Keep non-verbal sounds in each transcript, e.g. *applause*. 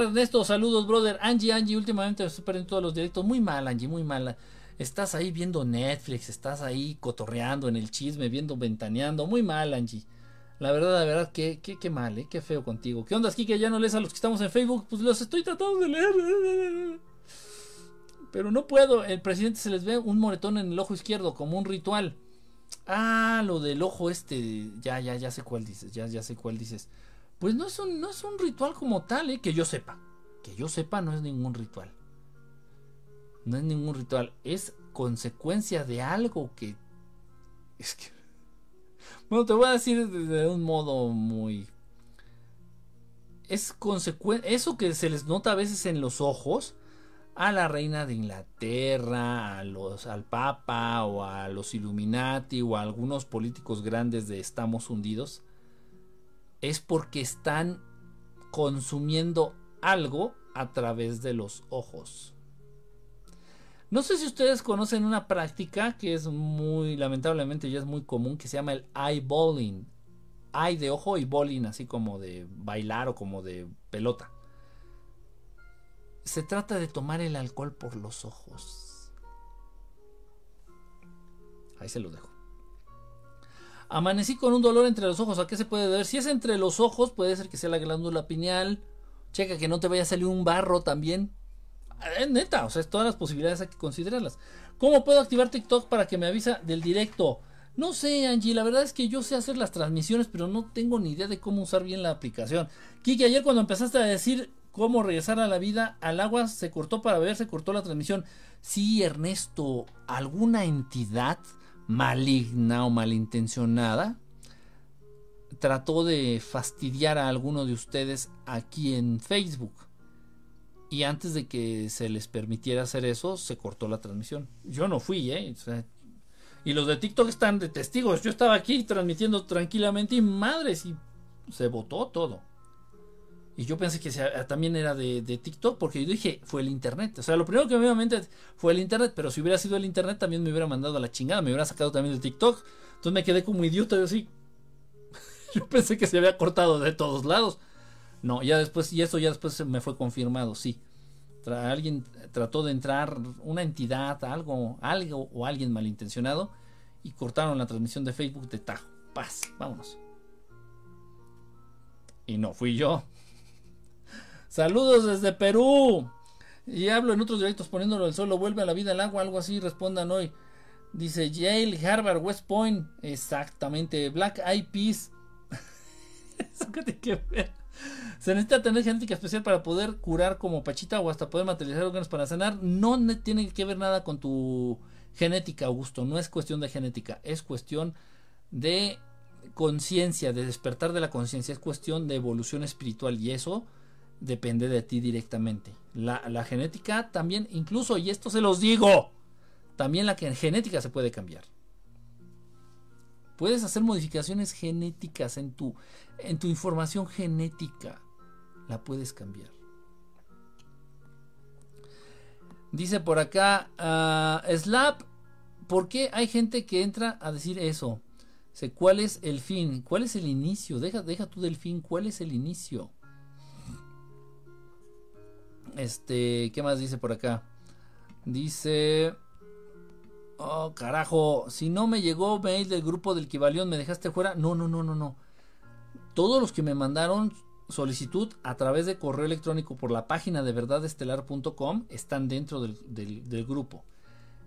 Ernesto, saludos, brother. Angie, Angie, últimamente estoy perdiendo todos los directos. Muy mal, Angie, muy mal. Estás ahí viendo Netflix, estás ahí cotorreando en el chisme, viendo ventaneando. Muy mal, Angie. La verdad, la verdad, qué, qué, qué mal, ¿eh? Qué feo contigo. ¿Qué onda, que ¿Ya no lees a los que estamos en Facebook? Pues los estoy tratando de leer. *laughs* Pero no puedo. El presidente se les ve un moretón en el ojo izquierdo, como un ritual. Ah, lo del ojo este. Ya, ya, ya sé cuál dices. Ya, ya sé cuál dices. Pues no es un, no es un ritual como tal, ¿eh? que yo sepa. Que yo sepa, no es ningún ritual. No es ningún ritual. Es consecuencia de algo que. Es que. Bueno, te voy a decir de un modo muy. Es consecuencia. Eso que se les nota a veces en los ojos. A la reina de Inglaterra, a los, al Papa, o a los Illuminati, o a algunos políticos grandes de Estamos hundidos es porque están consumiendo algo a través de los ojos. No sé si ustedes conocen una práctica que es muy, lamentablemente ya es muy común, que se llama el eyeballing. Eye de ojo y bowling, así como de bailar o como de pelota. Se trata de tomar el alcohol por los ojos. Ahí se lo dejo. Amanecí con un dolor entre los ojos. ¿A qué se puede deber? Si es entre los ojos, puede ser que sea la glándula pineal. Checa que no te vaya a salir un barro también. Es eh, neta, o sea, todas las posibilidades hay que considerarlas. ¿Cómo puedo activar TikTok para que me avisa del directo? No sé, Angie, la verdad es que yo sé hacer las transmisiones, pero no tengo ni idea de cómo usar bien la aplicación. Kiki, ayer cuando empezaste a decir cómo regresar a la vida, al agua se cortó para ver, se cortó la transmisión. Sí, Ernesto, ¿alguna entidad maligna o malintencionada trató de fastidiar a alguno de ustedes aquí en Facebook. Y antes de que se les permitiera hacer eso, se cortó la transmisión. Yo no fui, ¿eh? y los de TikTok están de testigos. Yo estaba aquí transmitiendo tranquilamente y madres, y se votó todo. Y yo pensé que también era de, TikTok, porque yo dije, fue el Internet. O sea, lo primero que me vino a mente fue el Internet, pero si hubiera sido el Internet también me hubiera mandado a la chingada, me hubiera sacado también de TikTok. Entonces me quedé como idiota, yo así. *laughs* yo pensé que se había cortado de todos lados. No, ya después, y eso ya después me fue confirmado, sí. alguien trató de entrar, una entidad, algo, algo o alguien malintencionado, y cortaron la transmisión de Facebook de Tajo. Paz, vámonos. Y no fui yo. Saludos desde Perú. Y hablo en otros directos poniéndolo el solo. Vuelve a la vida el agua, algo así. Respondan hoy. Dice Yale, Harvard, West Point. Exactamente. Black Eyed Peas. *laughs* Eso que tiene que ver. Se necesita tener genética especial para poder curar como Pachita o hasta poder materializar órganos para sanar. No tiene que ver nada con tu genética, Augusto. No es cuestión de genética. Es cuestión de conciencia, de despertar de la conciencia. Es cuestión de evolución espiritual. Y eso depende de ti directamente. La, genética también, incluso, y esto se los digo, también la genética se puede cambiar. Puedes hacer modificaciones genéticas en tu, en tu información genética. La puedes cambiar. Dice por acá, uh, Slap, ¿por qué hay gente que entra a decir eso? ¿Cuál es el fin? ¿Cuál es el inicio? Deja, deja tú del fin, ¿cuál es el inicio? Este, ¿qué más dice por acá? Dice... Oh, carajo, si no me llegó mail del grupo del Kibalión, ¿me dejaste fuera? No, no, no, no, no. Todos los que me mandaron solicitud a través de correo electrónico por la página de verdadestelar.com están dentro del, del, grupo.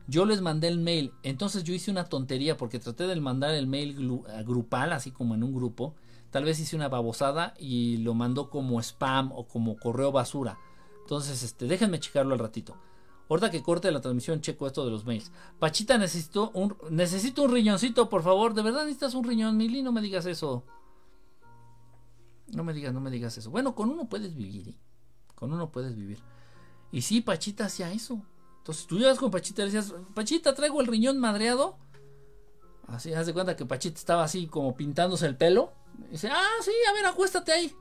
Yo les mandé el mail, entonces yo hice una tontería porque traté de mandar el mail grupal, así como en un grupo. Tal vez hice una babosada y lo mandó como spam o como correo basura. Entonces, este, déjenme checarlo al ratito. Ahorita que corte la transmisión, checo esto de los mails. Pachita, necesito un, necesito un riñoncito, por favor. ¿De verdad necesitas un riñón, Mili? No me digas eso. No me digas, no me digas eso. Bueno, con uno puedes vivir, ¿eh? Con uno puedes vivir. Y sí, Pachita hacía eso. Entonces tú llegas con Pachita y decías, Pachita, traigo el riñón madreado. Así, haz de cuenta que Pachita estaba así como pintándose el pelo. Dice, ah, sí, a ver, acuéstate ahí.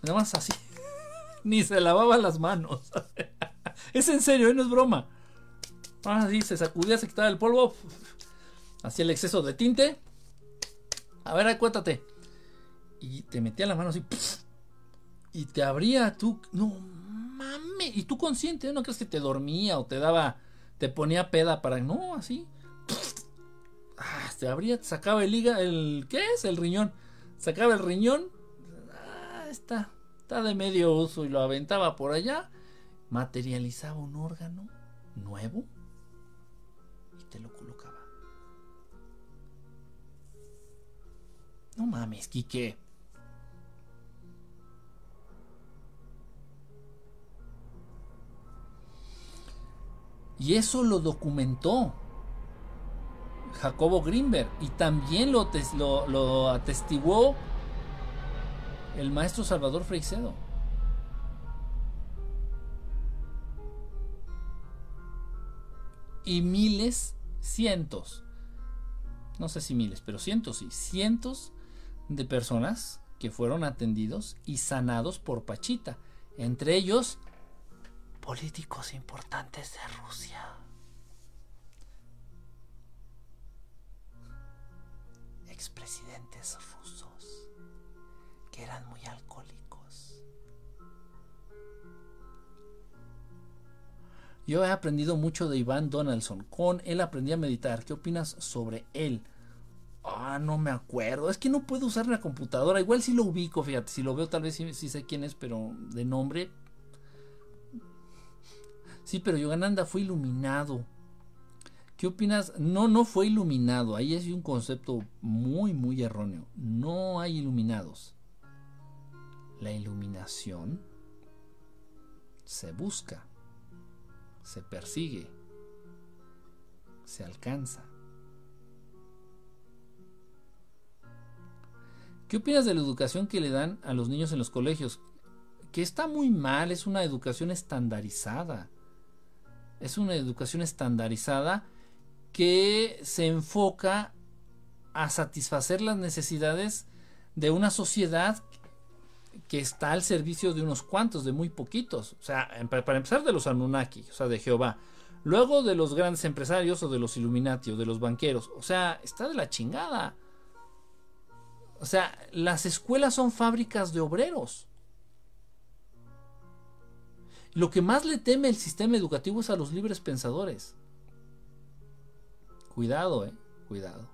Nada más así. *laughs* Ni se lavaba las manos. *laughs* es en serio, ¿eh? no es broma. Ah, sí, se sacudía, se quitaba el polvo. Hacía el exceso de tinte. A ver, acuérdate. Y te metía la mano así. *laughs* Y te abría tú, no mames, y tú consciente, no crees que te dormía o te daba, te ponía peda para, no, así. Ah, te abría, te sacaba el hígado, el, ¿qué es? El riñón. Sacaba el riñón, ah, está, está de medio uso y lo aventaba por allá, materializaba un órgano nuevo y te lo colocaba. No mames, Quique. Y eso lo documentó Jacobo Greenberg y también lo, lo, atestiguó el maestro Salvador Freixedo. Y miles, cientos, no sé si miles, pero cientos y cientos de personas que fueron atendidos y sanados por Pachita, entre ellos políticos importantes de Rusia. Expresidentes eran muy alcohólicos. Yo he aprendido mucho de Iván Donaldson. Con él aprendí a meditar. ¿Qué opinas sobre él? Ah, no me acuerdo. Es que no puedo usar la computadora. Igual si lo ubico, fíjate. Si lo veo, tal vez sí, sí sé quién es, pero de nombre Sí, pero Yogananda fue iluminado. ¿Qué opinas? No, no fue iluminado. Ahí es un concepto muy, muy erróneo. No hay iluminados. La iluminación se busca, se persigue, se alcanza. ¿Qué opinas de la educación que le dan a los niños en los colegios? Que está muy mal, es una educación estandarizada es una educación estandarizada que se enfoca a satisfacer las necesidades de una sociedad que está al servicio de unos cuantos, de muy poquitos. O sea, para empezar de los Anunnaki, o sea, de Jehová. Luego de los grandes empresarios o de los Illuminati o de los banqueros. O sea, está de la chingada. O sea, las escuelas son fábricas de obreros. Lo que más le teme el sistema educativo es a los libres pensadores. Cuidado, eh, cuidado.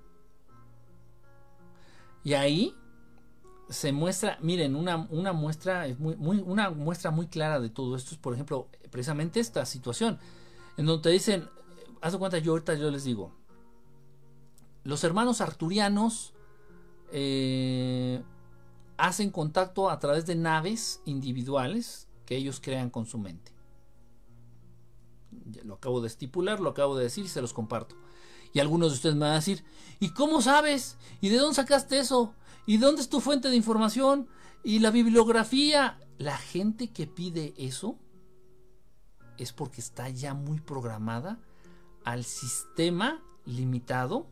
Y ahí se muestra, miren, una, una muestra muy, una muestra muy clara de todo esto es, por ejemplo, precisamente esta situación, en donde te dicen, haz de cuenta, yo ahorita yo les digo, los hermanos arturianos eh, hacen contacto a través de naves individuales que ellos crean con su mente. lo acabo de estipular, lo acabo de decir y se los comparto. Y algunos de ustedes me van a decir, ¿y cómo sabes? ¿Y de dónde sacaste eso? ¿Y dónde es tu fuente de información? ¿Y la bibliografía? La gente que pide eso es porque está ya muy programada al sistema limitado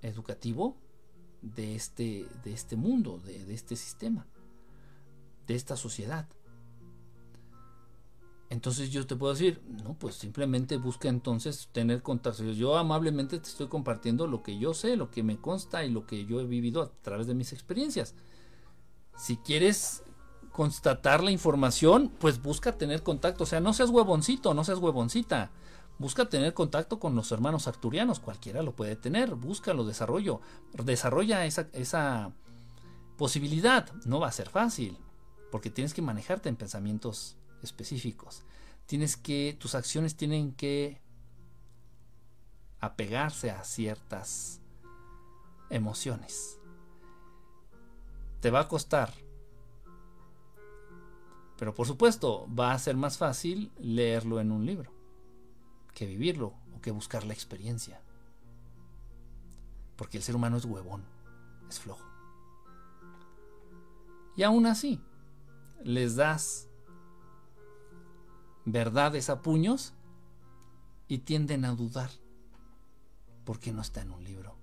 educativo de este, de este mundo, de, de este sistema, de esta sociedad. Entonces yo te puedo decir, no, pues simplemente busca entonces tener contacto. Yo amablemente te estoy compartiendo lo que yo sé, lo que me consta y lo que yo he vivido a través de mis experiencias. Si quieres constatar la información, pues busca tener contacto. O sea, no seas huevoncito, no seas huevoncita. Busca tener contacto con los hermanos arturianos. Cualquiera lo puede tener. Búscalo, desarrollo. Desarrolla esa, esa posibilidad. No va a ser fácil. Porque tienes que manejarte en pensamientos específicos. Tienes que, tus acciones tienen que apegarse a ciertas emociones. Te va a costar. Pero por supuesto, va a ser más fácil leerlo en un libro que vivirlo o que buscar la experiencia. Porque el ser humano es huevón, es flojo. Y aún así, les das verdades a puños y tienden a dudar porque no está en un libro.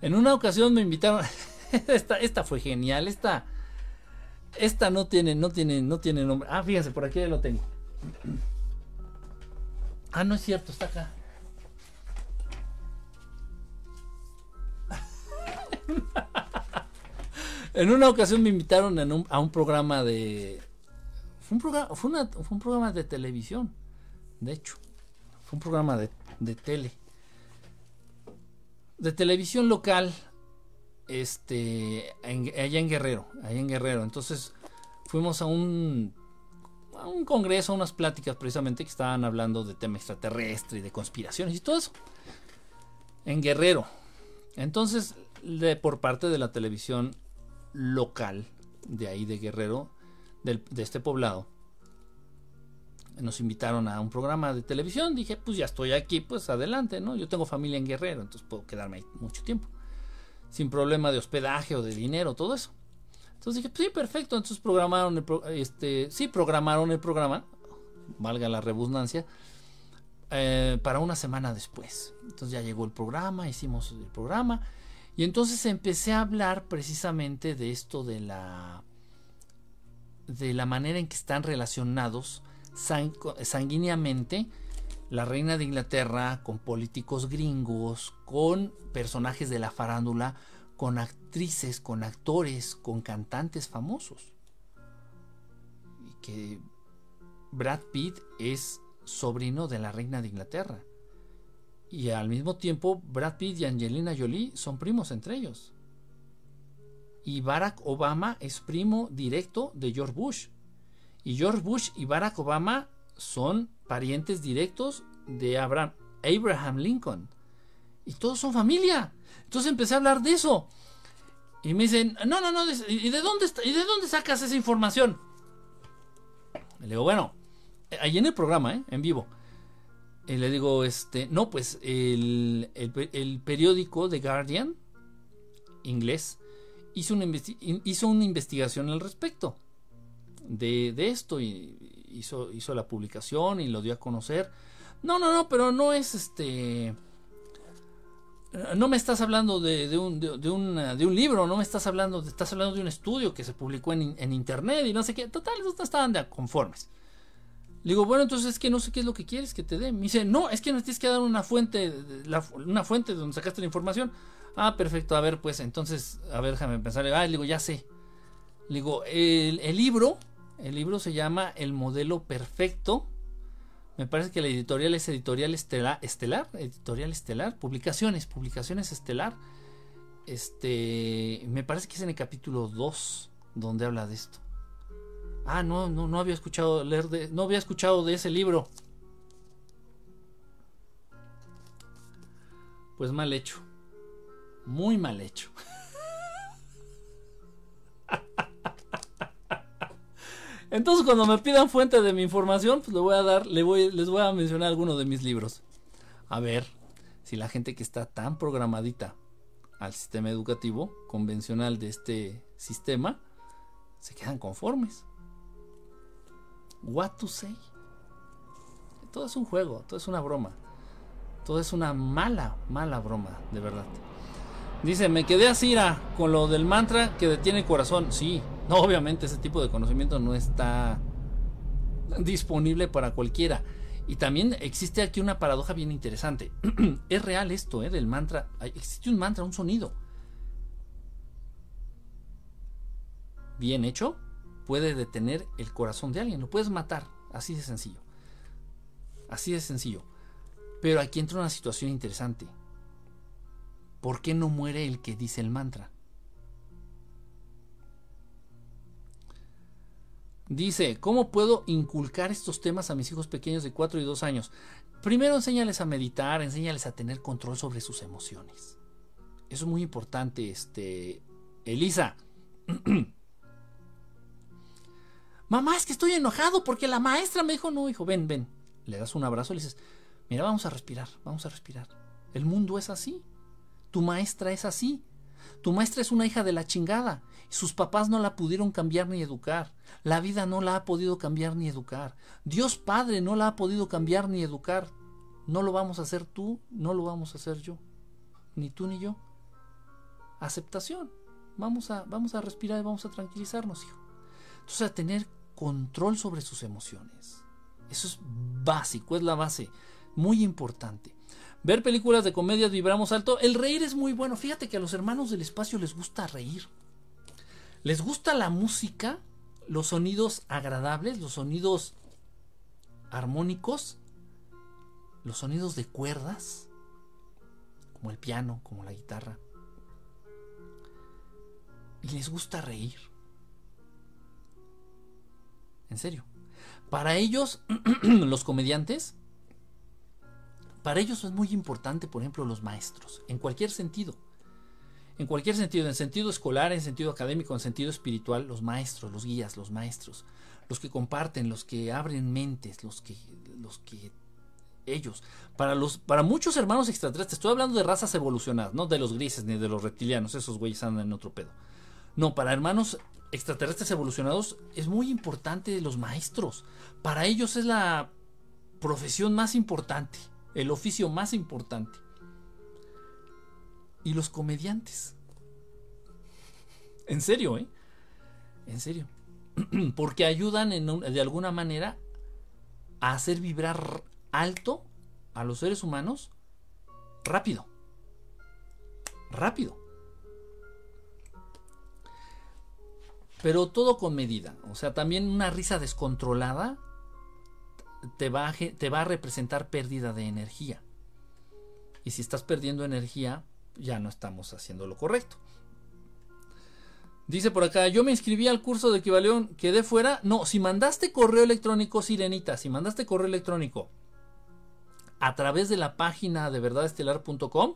En una ocasión me invitaron, *laughs* esta, esta fue genial, esta, esta no tiene, no tiene, no tiene nombre. Ah, fíjense, por aquí ya lo tengo. Ah, no es cierto, está acá. *laughs* En una ocasión me invitaron a un programa de. Fue un programa, de televisión, de hecho. Fue un programa de, de tele. De televisión local. Este. allá en Guerrero. Allá en Guerrero. Entonces fuimos a un. A un congreso, a unas pláticas precisamente que estaban hablando de tema extraterrestre y de conspiraciones y todo eso. En Guerrero. Entonces, de, por parte de la televisión local de ahí de Guerrero, de este poblado. Nos invitaron a un programa de televisión. Dije, pues ya estoy aquí, pues adelante, ¿no? Yo tengo familia en Guerrero, entonces puedo quedarme ahí mucho tiempo. Sin problema de hospedaje o de dinero, todo eso. Entonces dije, pues sí, perfecto. Entonces programaron el, este, sí, programaron el programa, valga la redundancia, eh, para una semana después. Entonces ya llegó el programa, hicimos el programa y entonces empecé a hablar precisamente de esto de la de la manera en que están relacionados sanguíneamente la reina de Inglaterra con políticos gringos, con personajes de la farándula, con actrices, con actores, con cantantes famosos. Y que Brad Pitt es sobrino de la reina de Inglaterra. Y al mismo tiempo, Brad Pitt y Angelina Jolie son primos entre ellos. Y Barack Obama es primo directo de George Bush. Y George Bush y Barack Obama son parientes directos de Abraham, Abraham Lincoln. Y todos son familia. Entonces empecé a hablar de eso. Y me dicen, no, no, no, ¿y de dónde, ¿y de dónde sacas esa información? Le digo, bueno, ahí en el programa, ¿eh? en vivo. Y le digo, este, no, pues el, periódico The Guardian, inglés, hizo una, investigación al respecto de, esto y hizo, la publicación y lo dio a conocer. No, no, no, pero no es este... No me estás hablando de, un, de, un, libro, no me estás hablando, estás hablando de un estudio que se publicó en, internet y no sé qué. Total, no estaban de conformes. Le digo, bueno, entonces es que no sé qué es lo que quieres que te dé. Me dice, no, es que nos tienes que dar una fuente, una fuente donde sacaste la información. Ah, perfecto, a ver, pues entonces, a ver, déjame pensar. Ah, digo, ya sé. Digo, el, libro, el libro se llama El modelo perfecto. Me parece que la editorial es Editorial Estelar, Estelar Editorial Estelar, Publicaciones, Publicaciones Estelar. Este, me parece que es en el capítulo 2 donde habla de esto. Ah, no, no, no había escuchado leer de, no había escuchado de ese libro. Pues mal hecho. Muy mal hecho. Entonces cuando me pidan fuente de mi información, pues le voy a dar, le les voy a mencionar algunos de mis libros. A ver si la gente que está tan programadita al sistema educativo convencional de este sistema se quedan conformes. What to say. Todo es un juego, todo es una broma. Todo es una mala, mala broma, de verdad. Dice, me quedé así con lo del mantra que detiene el corazón. Sí, no, obviamente ese tipo de conocimiento no está disponible para cualquiera. Y también existe aquí una paradoja bien interesante. *clears throat* es real esto, ¿eh? Del mantra. Existe un mantra, un sonido. Bien hecho, puede detener el corazón de alguien, lo puedes matar, así de sencillo. Así de sencillo. Pero aquí entra una situación interesante. ¿Por qué no muere el que dice el mantra? Dice, ¿cómo puedo inculcar estos temas a mis hijos pequeños de 4 y 2 años? Primero enséñales a meditar, enséñales a tener control sobre sus emociones. Eso es muy importante, este Elisa. *clears throat* Mamá, es que estoy enojado porque la maestra me dijo, no, hijo, ven, ven. Le das un abrazo y le dices, mira, vamos a respirar, vamos a respirar. El mundo es así. Tu maestra es así. Tu maestra es una hija de la chingada. Sus papás no la pudieron cambiar ni educar. La vida no la ha podido cambiar ni educar. Dios Padre no la ha podido cambiar ni educar. No lo vamos a hacer tú, no lo vamos a hacer yo. Ni tú ni yo. Aceptación. Vamos a, vamos a respirar y vamos a tranquilizarnos, hijo. Entonces, a tener control sobre sus emociones. Eso es básico, es la base, muy importante. Ver películas de comedia vibramos alto. El reír es muy bueno. Fíjate que a los hermanos del espacio les gusta reír. Les gusta la música, los sonidos agradables, los sonidos armónicos, los sonidos de cuerdas, como el piano, como la guitarra. Y les gusta reír. En serio. Para ellos, *clears throat* los comediantes, para ellos es muy importante, por ejemplo, los maestros, en cualquier sentido. En cualquier sentido, en sentido escolar, en sentido académico, en sentido espiritual, los maestros, los guías, los maestros, los que comparten, los que abren mentes, los que, los que ellos. Para los, para muchos hermanos extraterrestres, estoy hablando de razas evolucionadas, no de los grises ni de los reptilianos, esos güeyes andan en otro pedo. No, para hermanos extraterrestres evolucionados es muy importante los maestros. Para ellos es la profesión más importante, el oficio más importante y los comediantes. En serio, ¿eh? En serio. *clears throat* Porque ayudan de alguna manera a hacer vibrar alto a los seres humanos rápido. Rápido. Pero todo con medida. O sea, también una risa descontrolada te va, a, representar pérdida de energía. Y si estás perdiendo energía, ya no estamos haciendo lo correcto. Dice por acá, yo me inscribí al curso de equivalión, quedé fuera. No, si mandaste correo electrónico, Sirenita, si mandaste correo electrónico a través de la página de verdadestelar.com,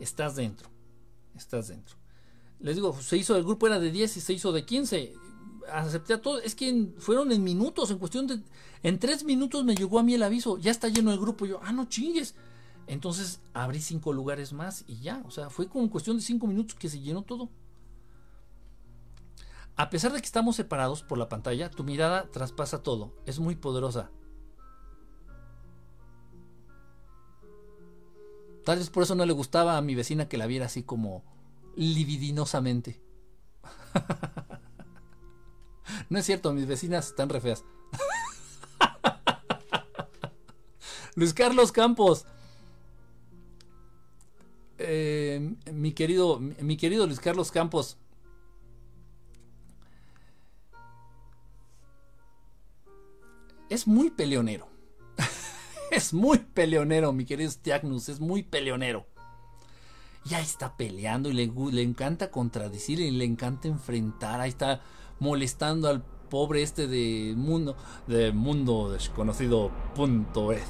estás dentro. Estás dentro. Les digo, se hizo, el grupo era de 10 y se hizo de 15. Acepté a todos. Es que fueron en minutos, en cuestión de... En tres minutos me llegó a mí el aviso. Ya está lleno el grupo. yo, ah, no chingues. Entonces abrí cinco lugares más y ya, o sea, fue como cuestión de cinco minutos que se llenó todo. A pesar de que estamos separados por la pantalla, tu mirada traspasa todo, es muy poderosa. Tal vez por eso no le gustaba a mi vecina que la viera así como libidinosamente. *laughs* *laughs* no es cierto, mis vecinas están re feas. *laughs* Luis Carlos Campos, eh, mi querido, mi querido Luis Carlos Campos. Es muy peleonero. *laughs* es muy peleonero, mi querido Stiagnus, es muy peleonero. Y ahí está peleando y le, le encanta contradecir y le encanta enfrentar. Ahí está molestando al pobre este de mundo, de mundo desconocido punto es.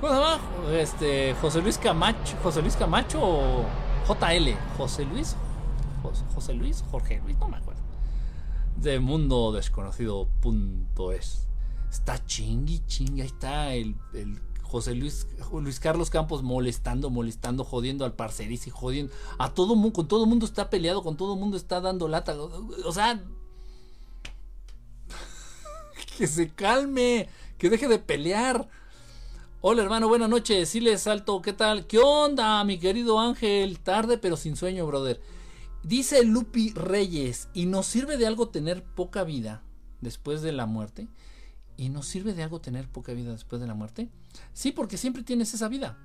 ¿Cómo se llama? Este, José Luis Camacho, José Luis Camacho o JL, José Luis, José, Luis, Jorge Luis, no me acuerdo. De mundo desconocido punto es. Está chingui, chingui, ahí está el, José Luis, Luis Carlos Campos molestando, molestando, jodiendo al parceris y jodiendo. A todo mundo, con todo el mundo está peleado, con todo el mundo está dando lata. O sea, *laughs* que se calme, que deje de pelear. Hola hermano, buenas noches. Sí les salto, ¿qué tal? ¿Qué onda, mi querido Ángel? Tarde pero sin sueño, brother. Dice Lupi Reyes, ¿y nos sirve de algo tener poca vida después de la muerte? ¿Y nos sirve de algo tener poca vida después de la muerte? Sí, porque siempre tienes esa vida.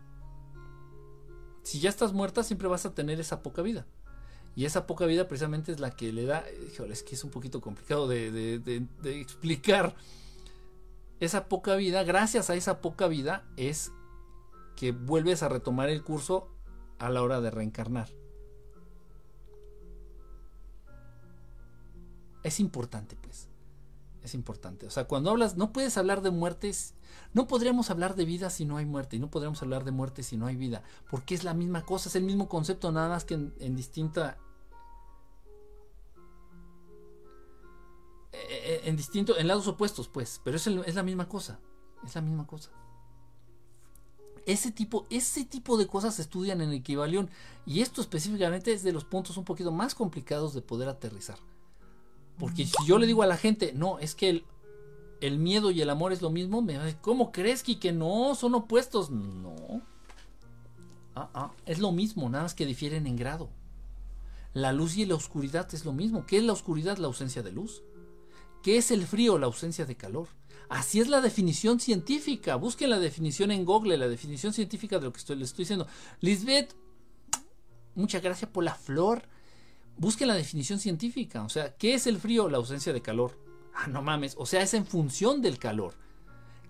Si ya estás muerta, siempre vas a tener esa poca vida. Y esa poca vida precisamente es la que le da... Híjole, es que es un poquito complicado de, explicar esa poca vida, gracias a esa poca vida, es que vuelves a retomar el curso a la hora de reencarnar. Es importante, pues. Es importante. O sea, cuando hablas, no puedes hablar de muertes. No podríamos hablar de vida si no hay muerte. Y no podríamos hablar de muerte si no hay vida. Porque es la misma cosa, es el mismo concepto, nada más que en distinta en distinto, en lados opuestos, pues, pero es, es la misma cosa, es la misma cosa. Ese tipo, ese tipo de cosas se estudian en Equivalión y esto específicamente es de los puntos un poquito más complicados de poder aterrizar. Porque si yo le digo a la gente, no, es que el, el miedo y el amor es lo mismo, ¿cómo crees que, que no? Son opuestos. No. Ah, ah, es lo mismo, nada más que difieren en grado. La luz y la oscuridad es lo mismo. ¿Qué es la oscuridad? La ausencia de luz. ¿Qué es el frío? La ausencia de calor. Así es la definición científica. Busquen la definición en Google, la definición científica de lo que estoy, les estoy diciendo. Lisbeth, muchas gracias por la flor. busque la definición científica. O sea, ¿qué es el frío? La ausencia de calor. Ah, no mames. O sea, es en función del calor.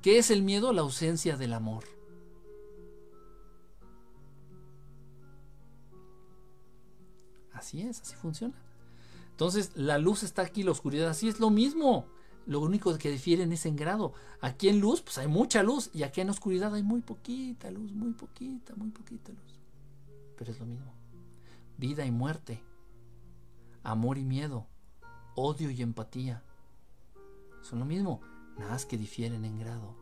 ¿Qué es el miedo? La ausencia del amor. Así es, así funciona. Entonces, la luz está aquí, la oscuridad, así es lo mismo. Lo único que difieren es en grado. Aquí en luz, pues hay mucha luz. Y aquí en oscuridad hay muy poquita luz, muy poquita, muy poquita luz. Pero es lo mismo. Vida y muerte. Amor y miedo. Odio y empatía. Son lo mismo. Nada más que difieren en grado.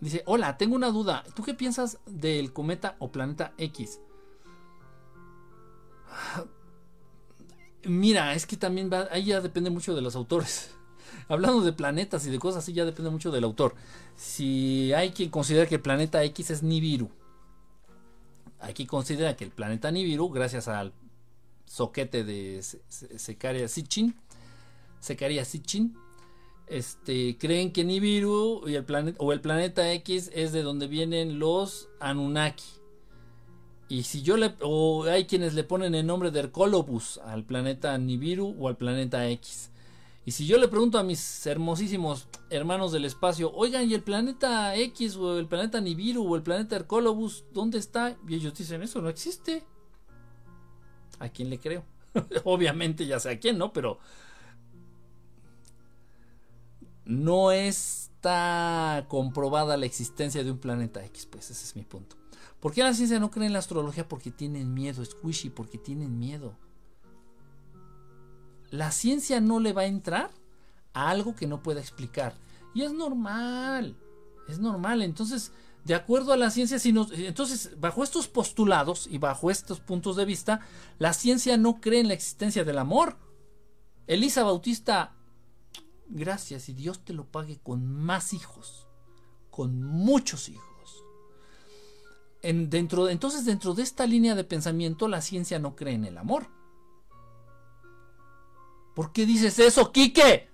Dice, hola, tengo una duda. ¿Tú qué piensas del cometa o planeta X? Mira, es que también va, ahí ya depende mucho de los autores. *laughs* Hablando de planetas y de cosas así, ya depende mucho del autor. Si hay quien considera que el planeta X es Nibiru, quien considera que el planeta Nibiru, gracias al soquete de Secaria Sitchin, Secaria Sitchin, este, creen que Nibiru y el planeta, o el planeta X es de donde vienen los Anunnaki. Y si yo le. O hay quienes le ponen el nombre de Hercolobus al planeta Nibiru o al planeta X. Y si yo le pregunto a mis hermosísimos hermanos del espacio, oigan, ¿y el planeta X o el planeta Nibiru o el planeta Hercolobus, dónde está? Y ellos dicen, eso no existe. ¿A quién le creo? *laughs* Obviamente ya sé a quién, ¿no? Pero no está comprobada la existencia de un planeta X, pues ese es mi punto. ¿Por qué la ciencia no cree en la astrología? Porque tienen miedo, squishy, porque tienen miedo. La ciencia no le va a entrar a algo que no pueda explicar. Y es normal, es normal. Entonces, de acuerdo a la ciencia, si nos, entonces, bajo estos postulados y bajo estos puntos de vista, la ciencia no cree en la existencia del amor. Elisa Bautista, gracias y Dios te lo pague con más hijos, con muchos hijos dentro, entonces, dentro de esta línea de pensamiento, la ciencia no cree en el amor. ¿Por qué dices eso, Quique?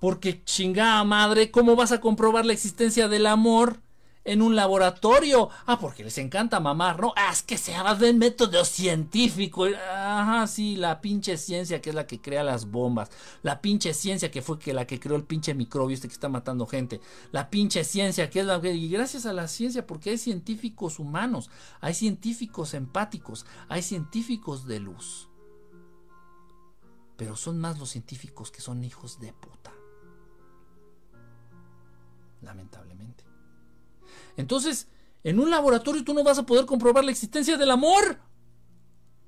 Porque chingada madre, ¿cómo vas a comprobar la existencia del amor en un laboratorio. Ah, porque les encanta mamar, ¿no? Ah, es que se habla del método científico. Ajá, sí, la pinche ciencia que es la que crea las bombas. La pinche ciencia que fue que la que creó el pinche microbio este que está matando gente. La pinche ciencia que es la que... Y gracias a la ciencia, porque hay científicos humanos, hay científicos empáticos, hay científicos de luz. Pero son más los científicos que son hijos de puta. Lamentablemente. Entonces, en un laboratorio tú no vas a poder comprobar la existencia del amor.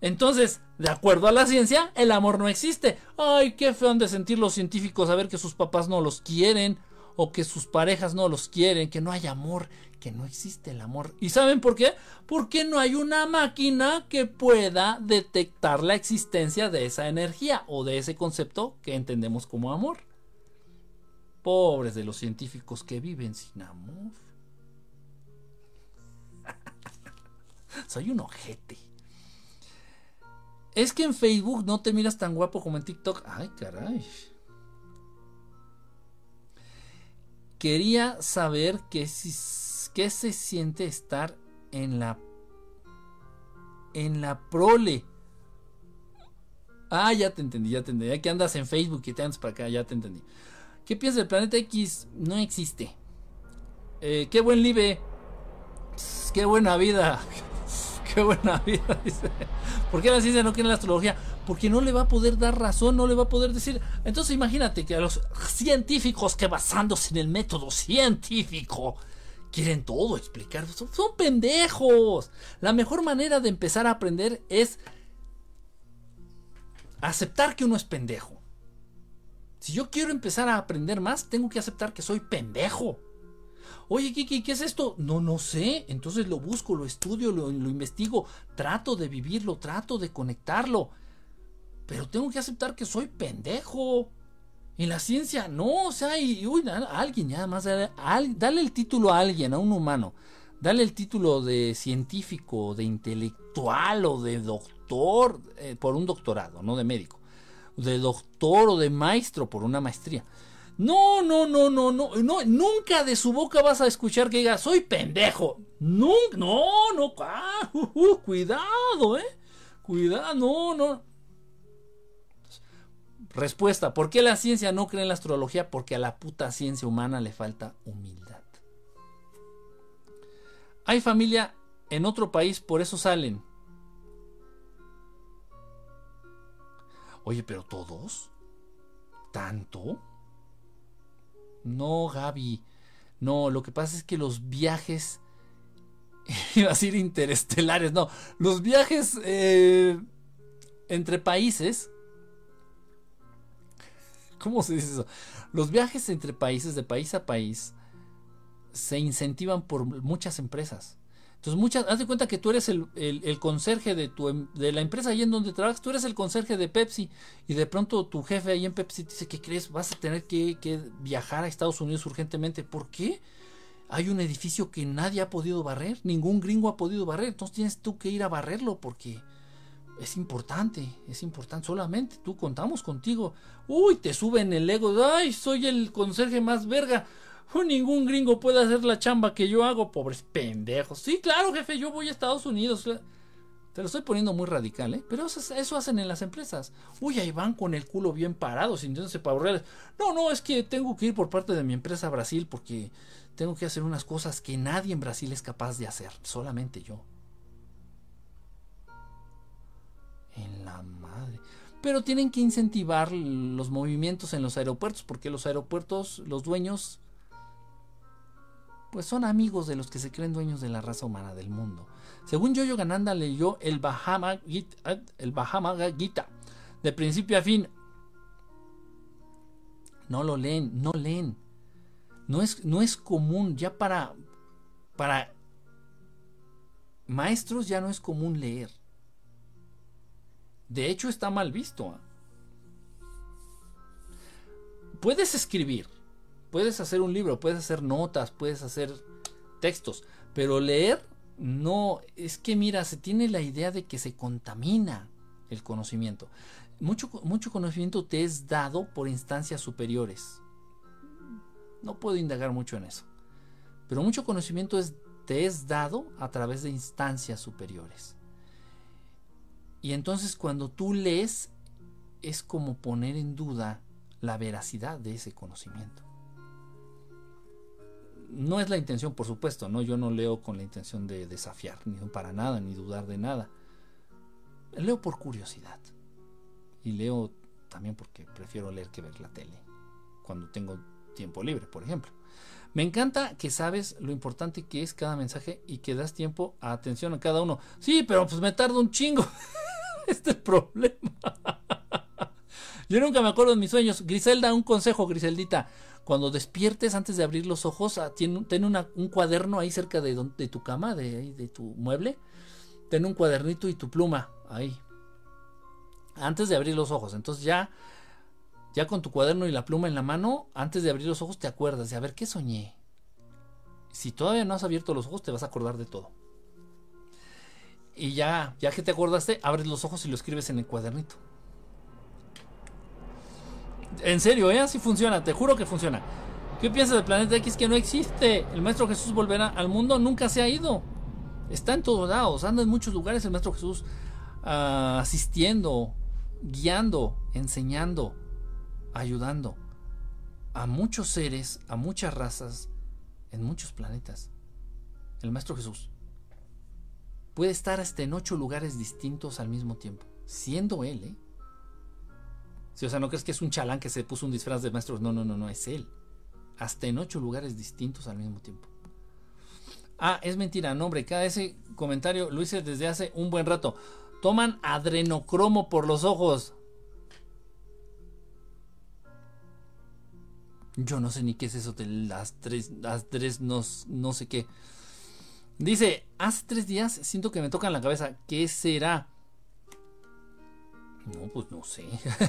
Entonces, de acuerdo a la ciencia, el amor no existe. Ay, qué feo han de sentir los científicos saber que sus papás no los quieren o que sus parejas no los quieren, que no hay amor, que no existe el amor. ¿Y saben por qué? Porque no hay una máquina que pueda detectar la existencia de esa energía o de ese concepto que entendemos como amor. Pobres de los científicos que viven sin amor. Soy un ojete. Es que en Facebook no te miras tan guapo como en TikTok. Ay, caray. Quería saber qué, se siente estar en la en la prole. Ah, ya te entendí, ya te entendí. Ya que andas en Facebook y te andas para acá, ya te entendí. ¿Qué piensas del planeta X? No existe. Eh, qué buen live. Qué buena vida. Qué buena vida, *laughs* dice. ¿Por qué la ciencia no quiere la astrología? Porque no le va a poder dar razón, no le va a poder decir. Entonces imagínate que a los científicos que basándose en el método científico quieren todo explicar, son, son pendejos. La mejor manera de empezar a aprender es aceptar que uno es pendejo. Si yo quiero empezar a aprender más, tengo que aceptar que soy pendejo. Oye, Kiki, ¿qué es esto? No, no sé. Entonces lo busco, lo estudio, lo, investigo, trato de vivirlo, trato de conectarlo. Pero tengo que aceptar que soy pendejo. En la ciencia, no, o sea, y, uy, alguien, ya más, dale, el título a alguien, a un humano. Dale el título de científico, de intelectual o de doctor eh, por un doctorado, no de médico. De doctor o de maestro por una maestría. No, no, no, no, no, no, nunca de su boca vas a escuchar que diga, soy pendejo. Nunca, no, no, ah, uh, uh, cuidado, eh. Cuidado, no, no. Respuesta, ¿por qué la ciencia no cree en la astrología? Porque a la puta ciencia humana le falta humildad. Hay familia en otro país, por eso salen. Oye, pero todos. ¿Tanto? No, Gaby. No, lo que pasa es que los viajes. *laughs* Iba a decir interestelares, no. Los viajes eh, entre países ¿Cómo se dice eso? Los viajes entre países, de país a país, se incentivan por muchas empresas. Entonces, muchas, haz de cuenta que tú eres el, conserje de, tu, em, de la empresa ahí en donde trabajas, tú eres el conserje de Pepsi y de pronto tu jefe ahí en Pepsi te dice, ¿qué crees? Vas a tener que, que viajar a Estados Unidos urgentemente. ¿Por qué? Hay un edificio que nadie ha podido barrer, ningún gringo ha podido barrer, entonces tienes tú que ir a barrerlo porque es importante, es importante. Solamente tú contamos contigo. Uy, te suben el ego. Ay, soy el conserje más verga. *laughs* ningún gringo puede hacer la chamba que yo hago, pobres pendejos. Sí, claro, jefe, yo voy a Estados Unidos. Te lo estoy poniendo muy radical, ¿eh? Pero eso, hacen en las empresas. Uy, ahí van con el culo bien parado, sintiéndose pavor No, no, es que tengo que ir por parte de mi empresa a Brasil porque tengo que hacer unas cosas que nadie en Brasil es capaz de hacer, solamente yo. En la madre. Pero tienen que incentivar los movimientos en los aeropuertos, porque los aeropuertos, los dueños, pues son amigos de los que se creen dueños de la raza humana del mundo. Según Yoyo Gananda leyó el Bahama, Gita, de principio a fin. No lo leen, no leen. No es, no es común, ya para, para maestros ya no es común leer. De hecho, está mal visto. ¿ah? Puedes escribir, puedes hacer un libro, puedes hacer notas, puedes hacer textos, pero leer no, es que mira, se tiene la idea de que se contamina el conocimiento. Mucho, mucho conocimiento te es dado por instancias superiores. No puedo indagar mucho en eso. Pero mucho conocimiento te es dado a través de instancias superiores. Y entonces cuando tú lees es como poner en duda la veracidad de ese conocimiento. No es la intención, por supuesto, no yo no leo con la intención de desafiar ni para nada ni dudar de nada. Leo por curiosidad. Y leo también porque prefiero leer que ver la tele cuando tengo tiempo libre, por ejemplo. Me encanta que sabes lo importante que es cada mensaje y que das tiempo a atención a cada uno. Sí, pero pues me tardo un chingo. *laughs* este es el problema. *laughs* Yo nunca me acuerdo de mis sueños. Griselda, un consejo, Griseldita. Cuando despiertes, antes de abrir los ojos, ah, ten, un cuaderno ahí cerca de, tu cama, de, de tu mueble. Ten un cuadernito y tu pluma ahí. Antes de abrir los ojos. Entonces ya ya con tu cuaderno y la pluma en la mano, antes de abrir los ojos te acuerdas de a ver qué soñé. Si todavía no has abierto los ojos, te vas a acordar de todo. Y ya, ya que te acordaste, abres los ojos y lo escribes en el cuadernito. En serio, ¿eh? Así funciona, te juro que funciona. ¿Qué piensas del planeta X que no existe? El Maestro Jesús volverá al mundo, nunca se ha ido. Está en todos lados, anda en muchos lugares el Maestro Jesús ah, asistiendo, guiando, enseñando ayudando a muchos seres, a muchas razas, en muchos planetas. El Maestro Jesús puede estar hasta en ocho lugares distintos al mismo tiempo, siendo Él, ¿eh? O sea, no crees que es un chalán que se puso un disfraz de maestro, no, no, no, no, es Él. Hasta en ocho lugares distintos al mismo tiempo. Ah, es mentira, no, hombre, cada ese comentario lo hice desde hace un buen rato. Toman adrenocromo por los ojos. Yo no sé ni qué es eso de las tres, las tres, no, no sé qué. Dice, hace tres días siento que me toca en la cabeza. ¿Qué será? No, pues no sé.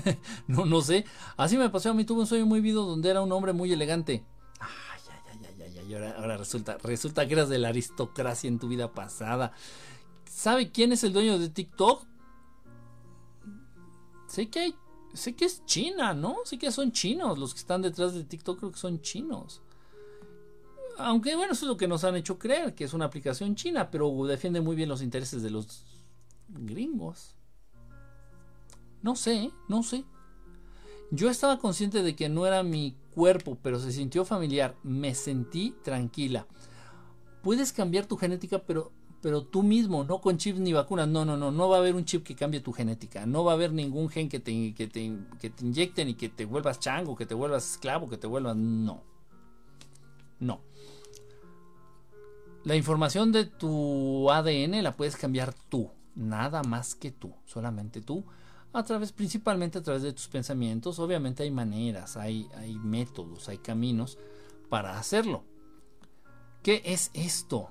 *laughs* no, no sé. Así me pasó a mí. Tuve un sueño muy vivo donde era un hombre muy elegante. Ay, ay, ay, ay, ay. Ahora, ahora resulta, resulta que eras de la aristocracia en tu vida pasada. ¿Sabe quién es el dueño de TikTok? Sé que hay sé que es China, ¿no? Sé que son chinos. Los que están detrás de TikTok creo que son chinos. Aunque bueno, eso es lo que nos han hecho creer, que es una aplicación china, pero defiende muy bien los intereses de los gringos. No sé, no sé. Yo estaba consciente de que no era mi cuerpo, pero se sintió familiar. Me sentí tranquila. Puedes cambiar tu genética, pero, pero tú mismo, no con chips ni vacunas. No, no, no. No va a haber un chip que cambie tu genética. No va a haber ningún gen que te, que te, que te inyecten y que te vuelvas chango, que te vuelvas esclavo, que te vuelvas. No. No. La información de tu ADN la puedes cambiar tú, nada más que tú, solamente tú, a través, principalmente a través de tus pensamientos. Obviamente hay maneras, hay, hay métodos, hay caminos para hacerlo. ¿Qué es esto?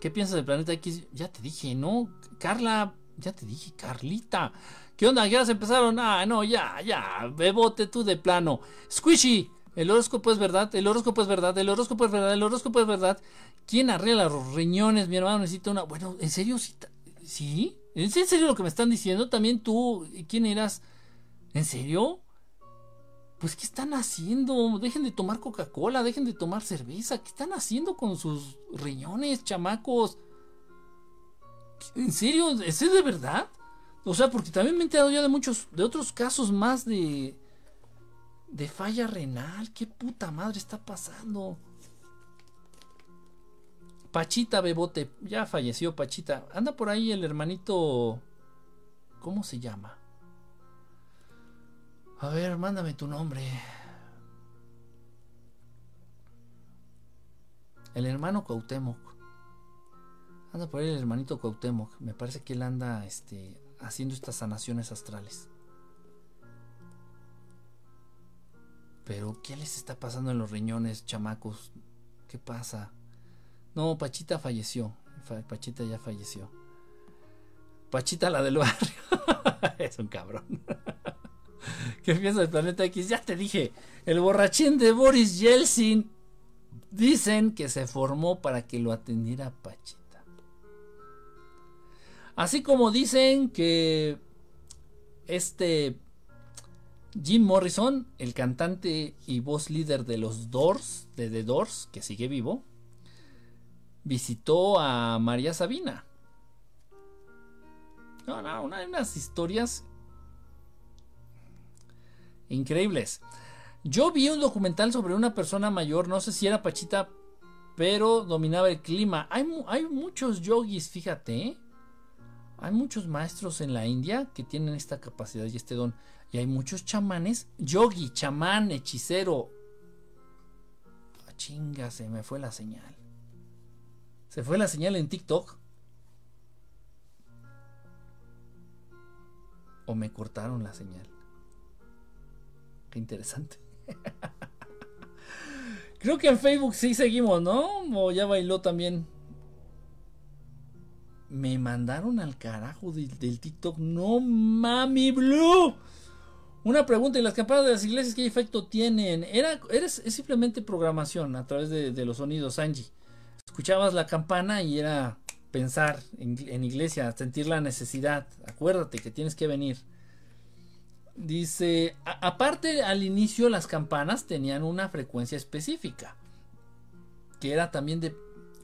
¿Qué piensas del planeta X? Ya te dije, ¿no? Carla, ya te dije, Carlita. ¿Qué onda? ¿Ya se empezaron? Ah, no, ya, ya. Bebote tú de plano. Squishy, el horóscopo es verdad, el horóscopo es verdad, el horóscopo es verdad, el horóscopo es verdad. ¿Quién arregla los riñones? Mi hermano necesita una. Bueno, ¿en serio? ¿Sí? ¿Es en serio lo que me están diciendo? También tú, ¿quién eras? ¿En serio? Pues, ¿qué están haciendo? Dejen de tomar Coca-Cola, dejen de tomar cerveza. ¿Qué están haciendo con sus riñones, chamacos? ¿En serio? ¿Es de verdad? O sea, porque también me he enterado ya de muchos, de otros casos más de, de falla renal. ¿Qué puta madre está pasando? Pachita Bebote, ya falleció Pachita. Anda por ahí el hermanito. ¿Cómo se llama? A ver, mándame tu nombre. El hermano Cuauhtémoc. Anda por ahí el hermanito Cuauhtémoc. Me parece que él anda este, haciendo estas sanaciones astrales. Pero, ¿qué les está pasando en los riñones, chamacos? ¿Qué pasa? No, Pachita falleció. Pachita ya falleció. Pachita la del barrio. *laughs* es un cabrón. *laughs* ¿Qué piensa del planeta X? Ya te dije, el borrachín de Boris Yeltsin dicen que se formó para que lo atendiera Pachita. Así como dicen que este Jim Morrison, el cantante y voz líder de los Doors, de The Doors, que sigue vivo, visitó a María Sabina. No, no, unas historias increíbles. Yo vi un documental sobre una persona mayor, no sé si era Pachita, pero dominaba el clima. Hay, hay muchos yogis, fíjate. ¿eh? Hay muchos maestros en la India que tienen esta capacidad y este don. Y hay muchos chamanes, yogi, chamán, hechicero. Ah, chinga, se me fue la señal. Se fue la señal en TikTok. O me cortaron la señal. Qué interesante. *laughs* Creo que en Facebook sí seguimos, ¿no? O ya bailó también. Me mandaron al carajo del, TikTok. No mami blue. Una pregunta, ¿y las campanas de las iglesias qué efecto tienen? Era, es simplemente programación a través de, de los sonidos, Angie escuchabas la campana y era pensar en, iglesia, sentir la necesidad. Acuérdate que tienes que venir. Dice, aparte al inicio las campanas tenían una frecuencia específica, que era también de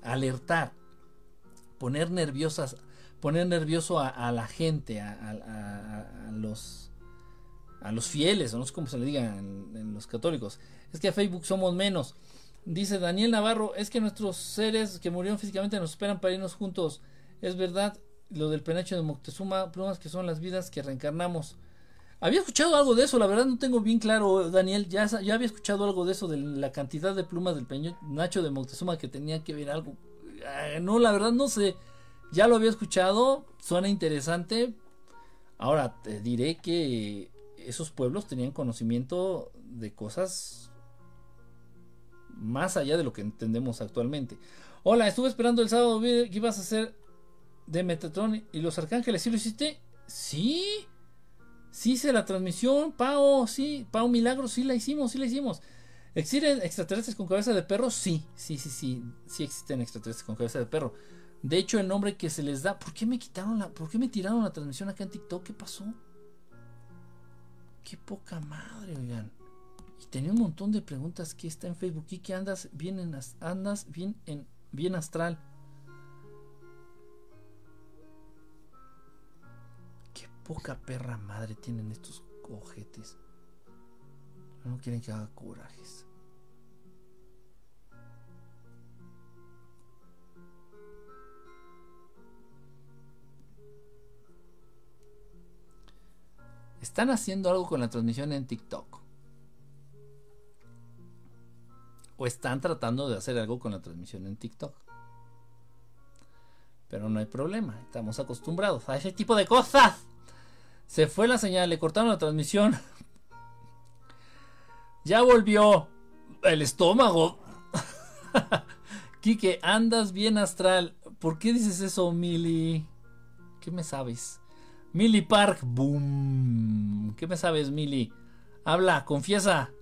alertar, poner nerviosas, poner nervioso a, la gente, a, los a los fieles, no sé cómo se le diga en los católicos. Es que a Facebook somos menos. Dice Daniel Navarro, es que nuestros seres que murieron físicamente nos esperan para irnos juntos. Es verdad lo del penacho de Moctezuma, plumas que son las vidas que reencarnamos. Había escuchado algo de eso, la verdad no tengo bien claro, Daniel, ya, ya había escuchado algo de eso, de la cantidad de plumas del penacho de Moctezuma que tenía que ver algo. Ah, no, la verdad no sé, ya lo había escuchado, suena interesante. Ahora, te diré que esos pueblos tenían conocimiento de cosas más allá de lo que entendemos actualmente. Hola, estuve esperando el sábado que ibas a hacer de Metatron y los arcángeles. ¿Sí lo hiciste? Sí. Sí hice la transmisión, Pau, sí, Pau Milagro, sí la hicimos, sí la hicimos. ¿Existen extraterrestres con cabeza de perro? Sí, sí, sí, sí, sí existen extraterrestres con cabeza de perro. De hecho, el nombre que se les da, ¿por qué me quitaron la, por qué me tiraron la transmisión acá en TikTok? ¿Qué pasó? Qué poca madre, oigan. Y tenía un montón de preguntas que está en Facebook. ¿Y que andas bien en andas bien en bien astral? Qué poca perra madre tienen estos cojetes. No quieren que haga corajes. Están haciendo algo con la transmisión en TikTok. O están tratando de hacer algo con la transmisión en TikTok. Pero no hay problema, estamos acostumbrados a ese tipo de cosas. Se fue la señal, le cortaron la transmisión. *laughs* ya volvió el estómago. *laughs* Quique, andas bien astral. ¿Por qué dices eso, Mili? ¿Qué me sabes? Mili Park, boom. ¿Qué me sabes, Mili? Habla, confiesa.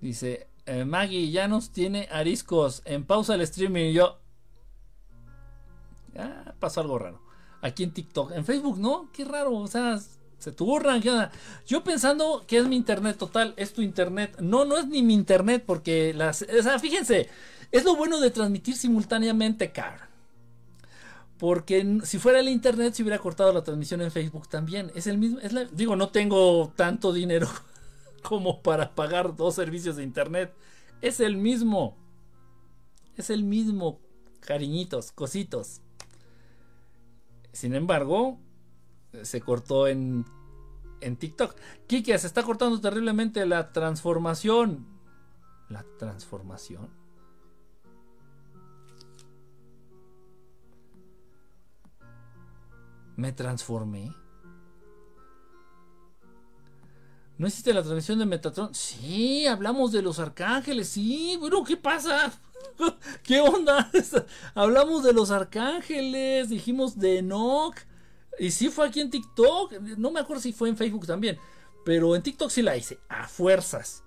Dice, eh, Maggie ya nos tiene ariscos. En pausa el streaming. Yo. Ah, pasó algo raro. Aquí en TikTok. En Facebook, ¿no? Qué raro. O sea, se te burran. Yo pensando que es mi internet total. Es tu internet. No, no es ni mi internet. Porque las. O sea, fíjense. Es lo bueno de transmitir simultáneamente, car. Porque si fuera el internet se hubiera cortado la transmisión en Facebook también. Es el mismo. Digo, no tengo tanto dinero *laughs* como para pagar dos servicios de internet. Es el mismo. Es el mismo. Cariñitos, cositos. Sin embargo, se cortó en, en TikTok. Kike, se está cortando terriblemente la transformación. La transformación. me transformé. ¿No hiciste la transmisión de Metatron? Sí, hablamos de los arcángeles, sí. Bueno, ¿qué pasa? *laughs* ¿Qué onda? *laughs* hablamos de los arcángeles, dijimos de Enoch. Y sí fue aquí en TikTok. No me acuerdo si fue en Facebook también. Pero en TikTok sí la hice, a fuerzas.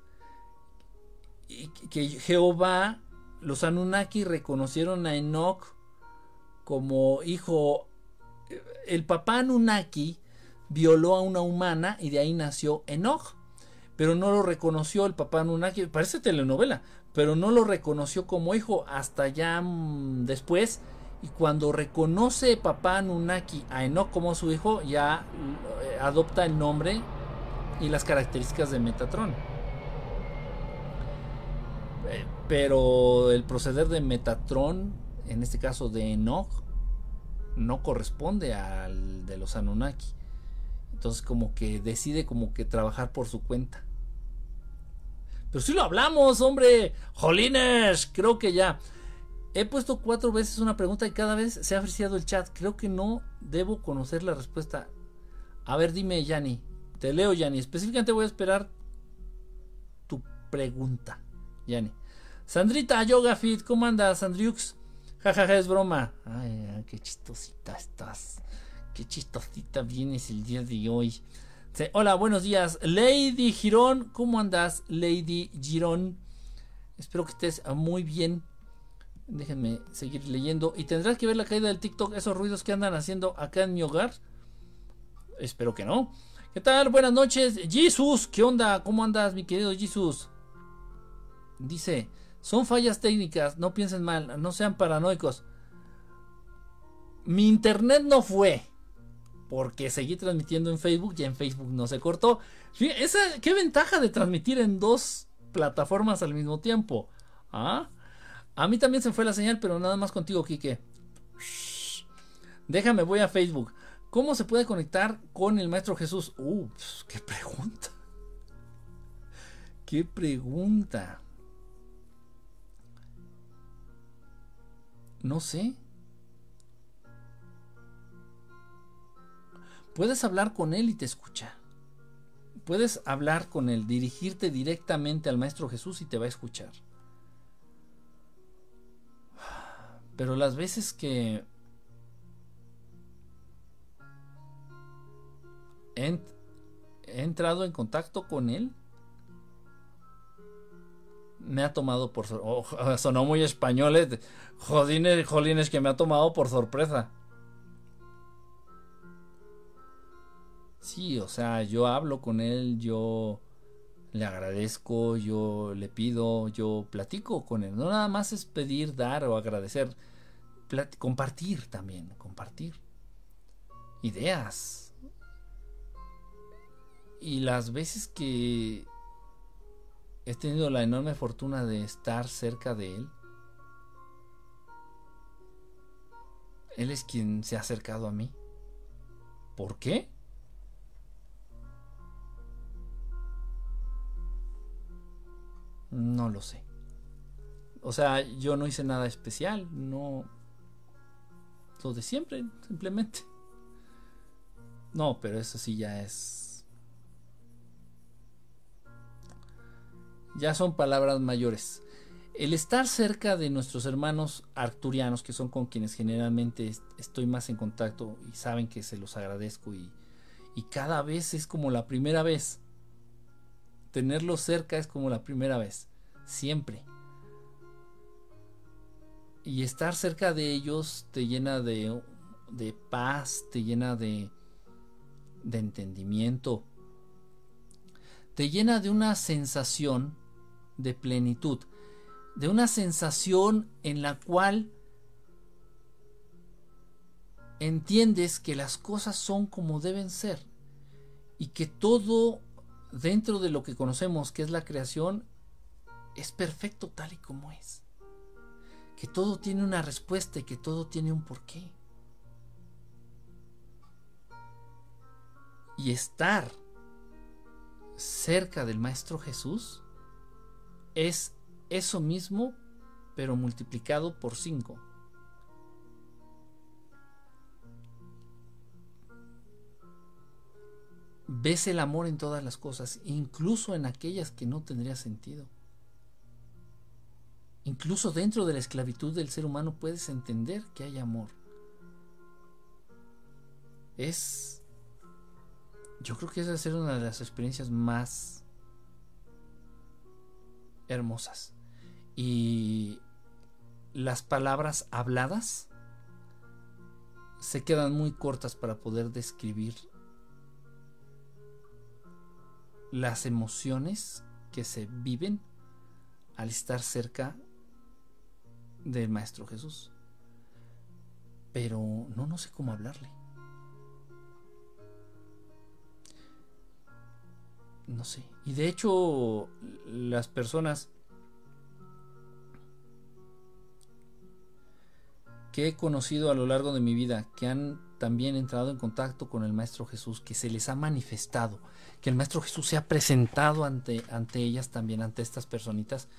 Y que Jehová, los Anunnaki reconocieron a Enoch como hijo el papá Anunnaki violó a una humana y de ahí nació Enoch. Pero no lo reconoció el papá Anunnaki, parece telenovela, pero no lo reconoció como hijo hasta ya mm, después. Y cuando reconoce papá Anunnaki a Enoch como su hijo, ya eh, adopta el nombre y las características de Metatron. Eh, pero el proceder de Metatron, en este caso de Enoch, no corresponde al de los Anunnaki. Entonces como que decide como que trabajar por su cuenta. Pero si lo hablamos, hombre. Jolines, creo que ya. He puesto cuatro veces una pregunta y cada vez se ha apreciado el chat. Creo que no debo conocer la respuesta. A ver, dime, Yanni. Te leo, Yanni. Específicamente voy a esperar tu pregunta, Yanni. Sandrita Yoga Fit, ¿cómo andas, Sandriux? Jajaja, es broma. Ay, qué chistosita estás. Qué chistosita vienes el día de hoy. hola, buenos días. Lady Girón, ¿cómo andas, Lady Girón? Espero que estés muy bien. Déjenme seguir leyendo. Y tendrás que ver la caída del TikTok, esos ruidos que andan haciendo acá en mi hogar. Espero que no. ¿Qué tal? Buenas noches. Jesus, ¿qué onda? ¿Cómo andas, mi querido Jesus? Dice, son fallas técnicas, no piensen mal, no sean paranoicos. Mi internet no fue. Porque seguí transmitiendo en Facebook y en Facebook no se cortó. ¿Qué ventaja de transmitir en dos plataformas al mismo tiempo? ¿Ah? A mí también se fue la señal, pero nada más contigo, Kike. Déjame, voy a Facebook. ¿Cómo se puede conectar con el Maestro Jesús? Uh, qué pregunta. Qué pregunta. No sé. Puedes hablar con él y te escucha. Puedes hablar con él, dirigirte directamente al Maestro Jesús y te va a escuchar. Pero las veces que he, entrado en contacto con él, me ha tomado por sorpresa. *laughs* sonó muy español. Eh. Jodines, que me ha tomado por sorpresa. Sí, o sea, yo hablo con él, yo le agradezco, yo le pido, yo platico con él. No nada más es pedir, dar o agradecer. compartir también, compartir. ideas. Y las veces que he tenido la enorme fortuna de estar cerca de él, él es quien se ha acercado a mí. ¿Por qué? No lo sé. O sea, yo no hice nada especial, no... Lo de siempre, simplemente. No, pero eso sí ya es... Ya son palabras mayores. El estar cerca de nuestros hermanos arturianos, que son con quienes generalmente estoy más en contacto y saben que se los agradezco y, y cada vez es como la primera vez tenerlos cerca es como la primera vez, siempre. Y estar cerca de ellos te llena de, de paz, te llena de, de entendimiento, te llena de una sensación de plenitud, de una sensación en la cual entiendes que las cosas son como deben ser y que todo dentro de lo que conocemos que es la creación, es perfecto tal y como es. Que todo tiene una respuesta y que todo tiene un porqué. Y estar cerca del Maestro Jesús es eso mismo, pero multiplicado por cinco. Ves el amor en todas las cosas, incluso en aquellas que no tendría sentido. Incluso dentro de la esclavitud del ser humano puedes entender que hay amor. Es... Yo creo que esa ser una de las experiencias más hermosas. Y las palabras habladas se quedan muy cortas para poder describir las emociones que se viven al estar cerca del Maestro Jesús. Pero no, no sé cómo hablarle. No sé. Y de hecho, las personas que he conocido a lo largo de mi vida, que han también entrado en contacto con el Maestro Jesús, que se les ha manifestado, que el Maestro Jesús se ha presentado ante, ante ellas también, ante estas personitas.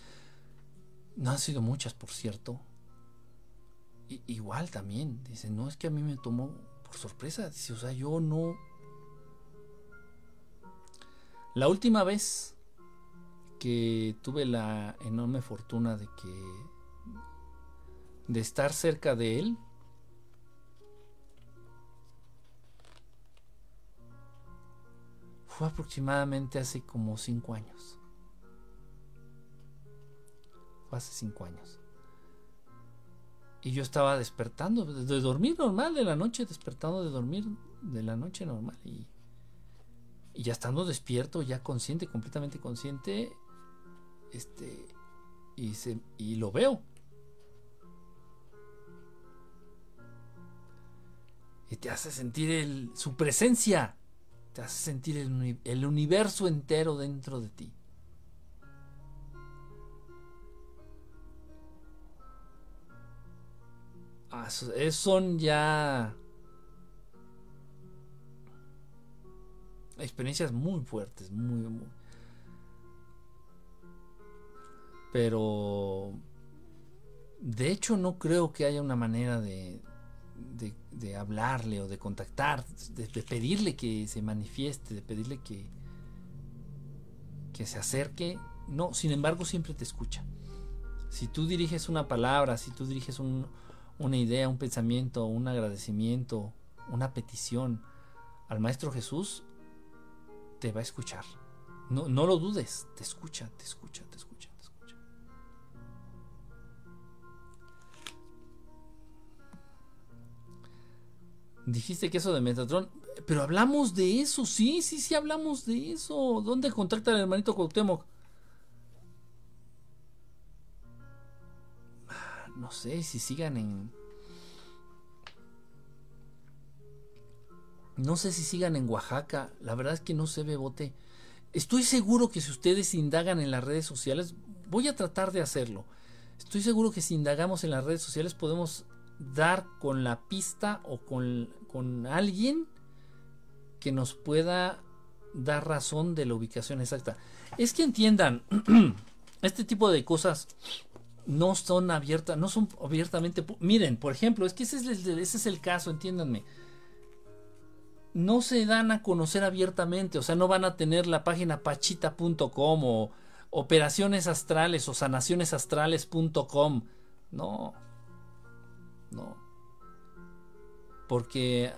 No han sido muchas, por cierto. igual también, dice, no es que a mí me tomó por sorpresa, dice, o sea, yo no... La última vez que tuve la enorme fortuna de que de estar cerca de él Fue aproximadamente hace como cinco años. Fue hace cinco años. Y yo estaba despertando, de dormir normal de la noche, despertando de dormir de la noche normal. Y, y ya estando despierto, ya consciente, completamente consciente, este, y, se, y lo veo. Y te hace sentir el, su presencia te hace sentir el, universo entero dentro de ti. Ah, son ya experiencias muy fuertes, muy, muy. Pero de hecho no creo que haya una manera de, de, hablarle o de contactar, de, pedirle que se manifieste, de pedirle que, que se acerque. No, sin embargo, siempre te escucha. Si tú diriges una palabra, si tú diriges una idea, un pensamiento, un agradecimiento, una petición al Maestro Jesús, te va a escuchar. No, no lo dudes, te escucha, te escucha, te escucha. Dijiste que eso de Metatron. Pero hablamos de eso, sí, sí, sí hablamos de eso. ¿Dónde contacta el hermanito Cuauhtémoc? Ah, no sé si sigan en. No sé si sigan en Oaxaca, la verdad es que no sé, Bebote. Estoy seguro que si ustedes indagan en las redes sociales, voy a tratar de hacerlo. Estoy seguro que si indagamos en las redes sociales podemos dar con la pista o con, con alguien que nos pueda dar razón de la ubicación exacta. Es que entiendan, *clears throat* este tipo de cosas no son abiertas, no son abiertamente. Miren, por ejemplo, es que ese es el, ese es el caso, entiéndanme. No se dan a conocer abiertamente, o sea, no van a tener la página pachita.com o operaciones astrales o sanacionesastrales.com. No, no. Porque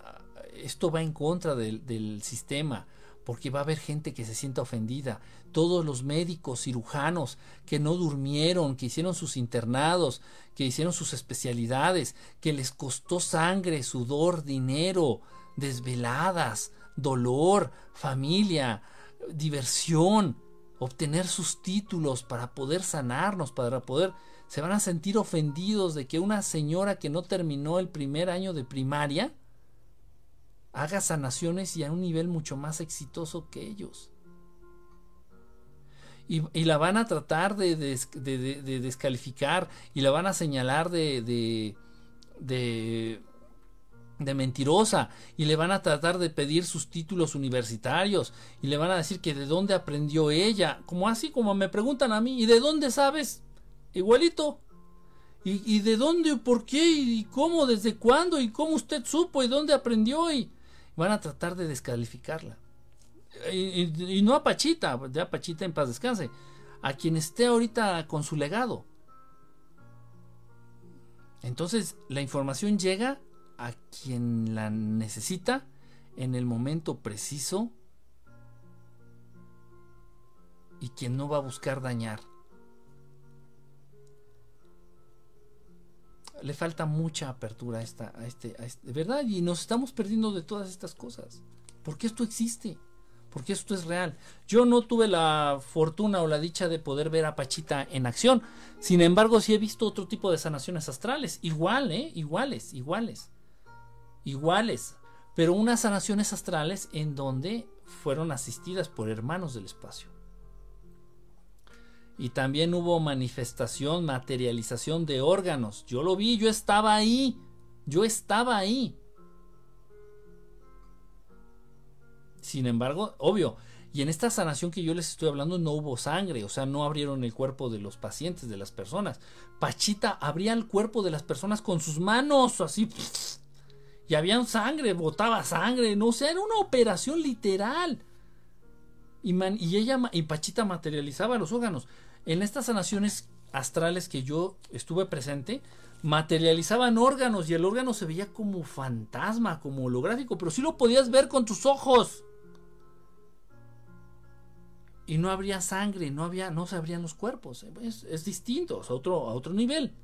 esto va en contra del, del sistema porque va a haber gente que se sienta ofendida. Todos los médicos, cirujanos que no durmieron, que hicieron sus internados, que hicieron sus especialidades, que les costó sangre, sudor, dinero, desveladas, dolor, familia, diversión, obtener sus títulos para poder sanarnos, para poder... Se van a sentir ofendidos de que una señora que no terminó el primer año de primaria, haga sanaciones y a un nivel mucho más exitoso que ellos. Y, la van a tratar de, descalificar y la van a señalar de, de, de mentirosa y le van a tratar de pedir sus títulos universitarios y le van a decir que de dónde aprendió ella, como así como me preguntan a mí, ¿y de dónde sabes? Igualito. ¿Y, y de dónde, por qué, y cómo, desde cuándo, y cómo usted supo, y dónde aprendió, y van a tratar de descalificarla. Y, no a Pachita, ya Pachita en paz descanse, a quien esté ahorita con su legado. Entonces la información llega a quien la necesita en el momento preciso y quien no va a buscar dañar. Le falta mucha apertura a, esta, a, este, a este, verdad, y nos estamos perdiendo de todas estas cosas. Porque esto existe, porque esto es real. Yo no tuve la fortuna o la dicha de poder ver a Pachita en acción. Sin embargo, sí he visto otro tipo de sanaciones astrales, igual, ¿eh? Iguales, iguales. Iguales. Pero unas sanaciones astrales en donde fueron asistidas por hermanos del espacio. Y también hubo manifestación, materialización de órganos. Yo lo vi, yo estaba ahí. Yo estaba ahí. Sin embargo, obvio, y en esta sanación que yo les estoy hablando no hubo sangre, o sea, no abrieron el cuerpo de los pacientes, de las personas. Pachita abría el cuerpo de las personas con sus manos, así. Y había sangre, botaba sangre, no sé, era una operación literal. Y ella y Pachita materializaba los órganos en estas sanaciones astrales que yo estuve presente, materializaban órganos y el órgano se veía como fantasma, como holográfico, pero sí lo podías ver con tus ojos. Y no habría sangre, no había, no se abrían los cuerpos. Es, distinto, es a otro, a otro nivel.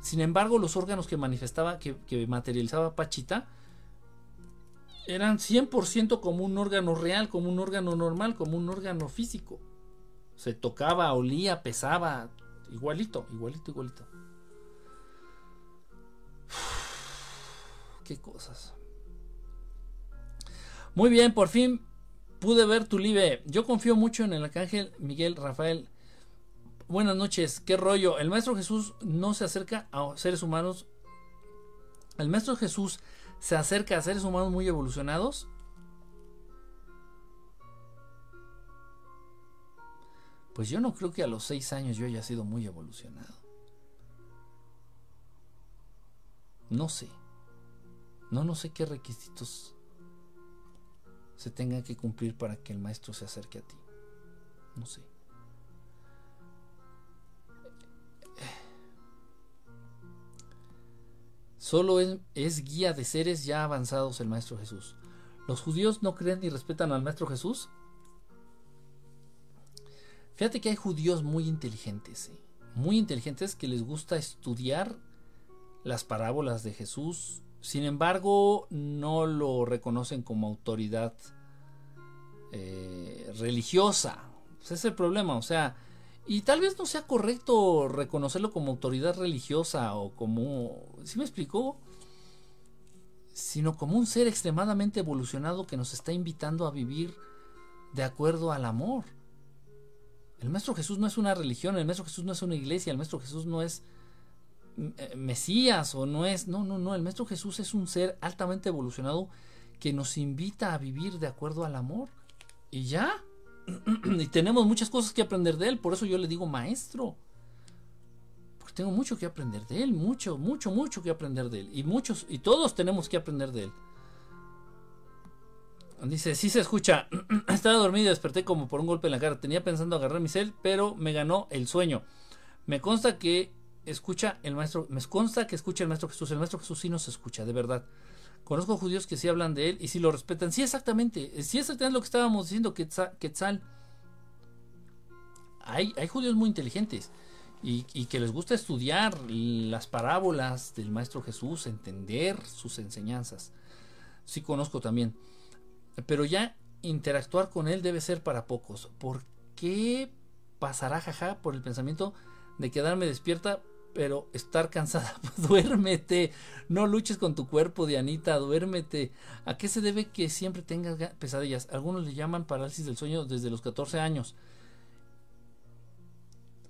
Sin embargo, los órganos que manifestaba, que, que materializaba Pachita, eran 100% como un órgano real, como un órgano normal, como un órgano físico. Se tocaba, olía, pesaba, igualito, igualito, igualito. qué cosas. Muy bien, por fin pude ver tu live. Yo confío mucho en el arcángel Miguel Rafael. Buenas noches, qué rollo. El Maestro Jesús no se acerca a seres humanos. El Maestro Jesús se acerca a seres humanos muy evolucionados. Pues yo no creo que a los seis años yo haya sido muy evolucionado. No sé. No, no sé qué requisitos se tengan que cumplir para que el maestro se acerque a ti. No sé. Solo es, guía de seres ya avanzados el Maestro Jesús. ¿Los judíos no creen ni respetan al Maestro Jesús? Fíjate que hay judíos muy inteligentes, muy inteligentes que les gusta estudiar las parábolas de Jesús. Sin embargo, no lo reconocen como autoridad eh, religiosa. Ese es el problema. O sea, y tal vez no sea correcto reconocerlo como autoridad religiosa o como... ¿Sí me explicó? sino como un ser extremadamente evolucionado que nos está invitando a vivir de acuerdo al amor. El Maestro Jesús no es una religión, el Maestro Jesús no es una iglesia, el Maestro Jesús no es eh, Mesías o no es... No, no, no, el Maestro Jesús es un ser altamente evolucionado que nos invita a vivir de acuerdo al amor. Y ya. *clears throat* y tenemos muchas cosas que aprender de él, por eso yo le digo maestro. Porque tengo mucho que aprender de él, mucho, mucho, mucho que aprender de él. Y muchos, y todos tenemos que aprender de él. Dice, sí se escucha. *clears throat* Estaba dormido y desperté como por un golpe en la cara. Tenía pensando agarrar mi cel, pero me ganó el sueño. Me consta que escucha el maestro, me consta que escucha el maestro Jesús. El maestro Jesús sí nos escucha, de verdad. Conozco judíos que sí hablan de él y sí lo respetan. Sí, exactamente. Sí, exactamente lo que estábamos diciendo, Quetzal. Hay, hay judíos muy inteligentes y, y, que les gusta estudiar las parábolas del Maestro Jesús, entender sus enseñanzas. Sí, conozco también. Pero ya interactuar con él debe ser para pocos. ¿Por qué pasará jaja por el pensamiento de quedarme despierta pero estar cansada, *laughs* duérmete, no luches con tu cuerpo, Dianita, duérmete. ¿A qué se debe que siempre tengas pesadillas? Algunos le llaman parálisis del sueño desde los 14 años.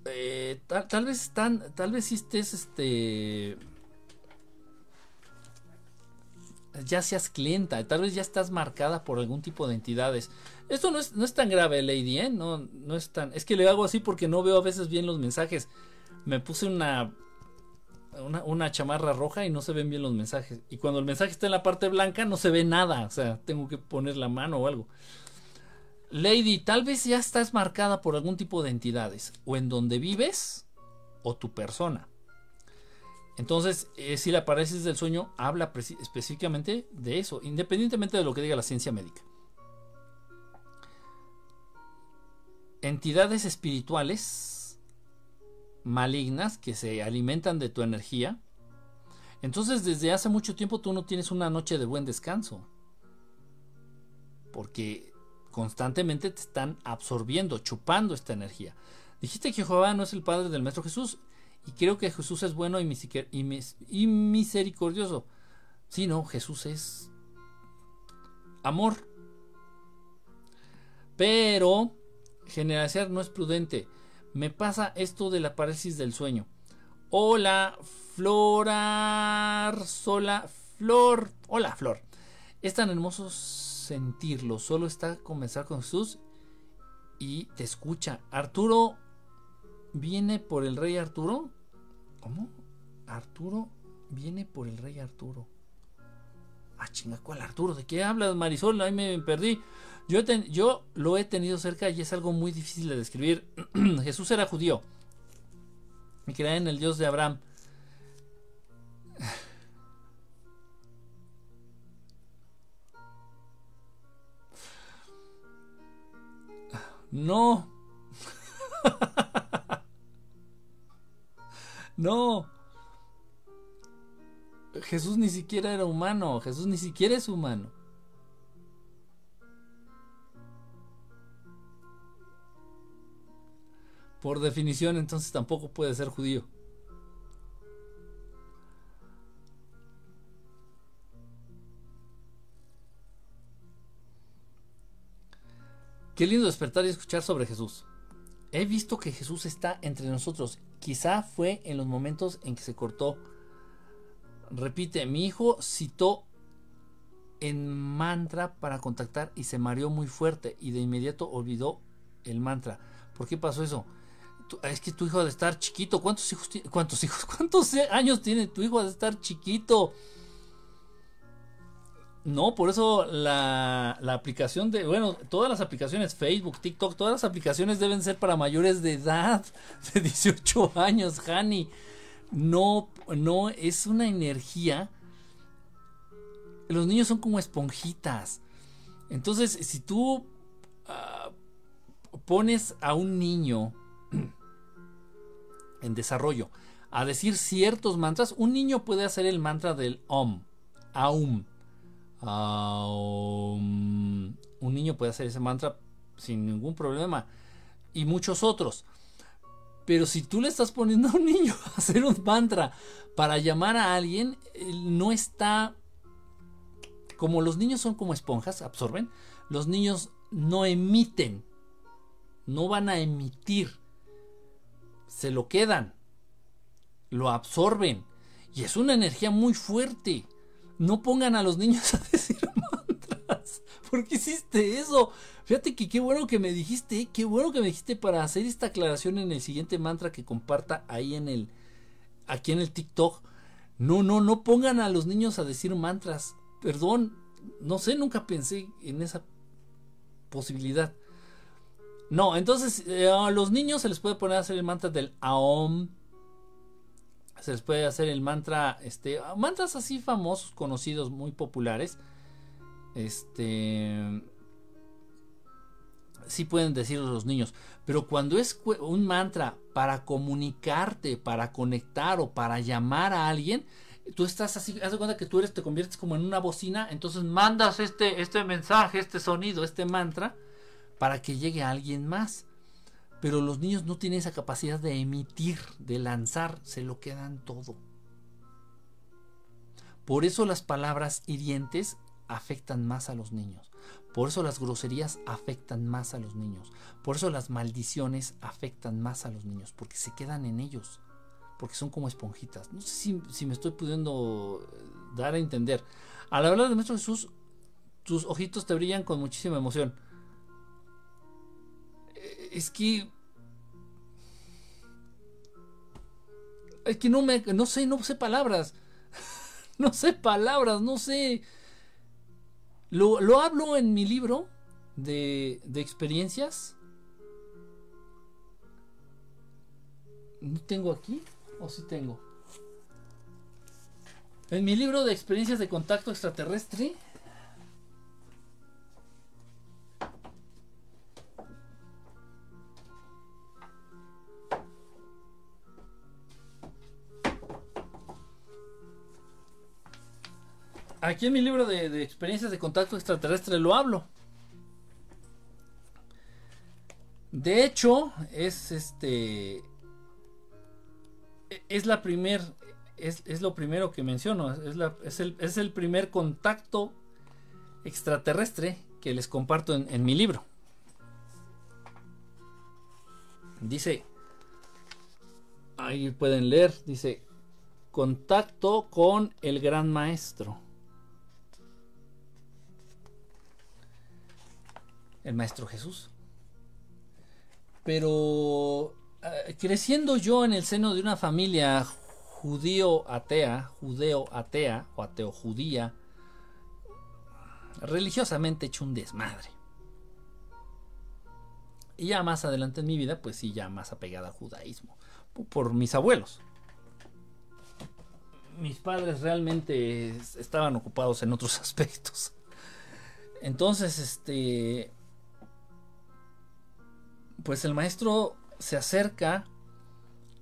Eh, tal, vez están, tal vez estés, este, ya seas clienta, tal vez ya estás marcada por algún tipo de entidades. Esto no es, no es tan grave, Lady, ¿eh? No, no es tan, es que le hago así porque no veo a veces bien los mensajes me puse una, una, chamarra roja y no se ven bien los mensajes. Y cuando el mensaje está en la parte blanca no se ve nada. O sea, tengo que poner la mano o algo. Lady, tal vez ya estás marcada por algún tipo de entidades. O en donde vives o tu persona. Entonces, eh, si la parálisis del sueño habla específicamente de eso, independientemente de lo que diga la ciencia médica. Entidades espirituales malignas que se alimentan de tu energía, entonces desde hace mucho tiempo tú no tienes una noche de buen descanso. Porque constantemente te están absorbiendo, chupando esta energía. Dijiste que Jehová no es el Padre del Maestro Jesús. Y creo que Jesús es bueno y, misericordioso. Sí, no, Jesús es amor. Pero generalizar no es prudente me pasa esto de la parálisis del sueño. Hola, Florar, sola, Flor. Hola, Flor. Es tan hermoso sentirlo. Solo está comenzar con Jesús y te escucha. Arturo viene por el rey Arturo. ¿Cómo? Arturo viene por el rey Arturo. Ah, chinga, ¿cuál Arturo? ¿De qué hablas, Marisol? Ahí me perdí. Yo, yo lo he tenido cerca y es algo muy difícil de describir. *clears throat* Jesús era judío y creía en el Dios de Abraham. *sighs* No. *laughs* no. Jesús ni siquiera era humano. Jesús ni siquiera es humano. Por definición, entonces tampoco puede ser judío. Qué lindo despertar y escuchar sobre Jesús. He visto que Jesús está entre nosotros. Quizá fue en los momentos en que se cortó. Repite, mi hijo citó en mantra para contactar y se mareó muy fuerte y de inmediato olvidó el mantra. ¿Por qué pasó eso? es que tu hijo de estar chiquito. ¿Cuántos hijos? ¿Cuántos hijos? *laughs* ¿Cuántos años tiene tu hijo de estar chiquito? No, por eso la, la, aplicación de, bueno, todas las aplicaciones, Facebook, TikTok, todas las aplicaciones deben ser para mayores de edad, *laughs* de 18 años, Hani. No, no, es una energía. Los niños son como esponjitas. Entonces, si tú ah, pones a un niño *clears throat* en desarrollo a decir ciertos mantras, un niño puede hacer el mantra del Om, Aum. Un niño puede hacer ese mantra sin ningún problema. Y muchos otros. Pero si tú le estás poniendo a un niño *laughs* a hacer un mantra para llamar a alguien, no está como los niños son como esponjas, absorben, los niños no emiten, no van a emitir, se lo quedan, lo absorben y es una energía muy fuerte. No pongan a los niños *laughs* a decir. ¿Por qué hiciste eso? Fíjate que qué bueno que me dijiste, qué bueno que me dijiste para hacer esta aclaración en el siguiente mantra que comparta ahí en el aquí en el TikTok. No, no, no pongan a los niños a decir mantras. Perdón, no sé, nunca pensé en esa posibilidad. No, entonces eh, a los niños se les puede poner a hacer el mantra del Aom. Se les puede hacer el mantra, este, mantras así famosos, conocidos, muy populares. Este, sí pueden decirlo los niños, pero cuando es un mantra para comunicarte, para conectar o para llamar a alguien, tú estás así, haz de cuenta que tú eres, te conviertes como en una bocina, entonces mandas este, este mensaje, este sonido, este mantra, para que llegue a alguien más. Pero los niños no tienen esa capacidad de emitir, de lanzar, se lo quedan todo. Por eso las palabras hirientes afectan más a los niños. Por eso las groserías afectan más a los niños. Por eso las maldiciones afectan más a los niños, porque se quedan en ellos porque son como esponjitas. No sé si, me estoy pudiendo eh, dar a entender. Al hablar de nuestro Jesús, tus ojitos te brillan con muchísima emoción. Eh, es que. Es que no me. No sé, no sé palabras. *laughs* no sé palabras, no sé. Lo, lo hablo en mi libro de, de experiencias. No tengo aquí. ¿O si tengo? En mi libro de experiencias de contacto extraterrestre. Aquí en mi libro de, experiencias de contacto extraterrestre lo hablo. De hecho, es este es la primer, es, lo primero que menciono, es, el, primer contacto extraterrestre que les comparto en, mi libro. Dice, ahí pueden leer, dice, contacto con el gran maestro. El maestro Jesús. Pero eh, creciendo yo en el seno de una familia judío atea, judeo atea o ateo judía, religiosamente hecho un desmadre. Y ya más adelante en mi vida, pues sí, ya más apegada al judaísmo, por mis abuelos. Mis padres realmente estaban ocupados en otros *laughs* aspectos. Entonces, este, pues el maestro se acerca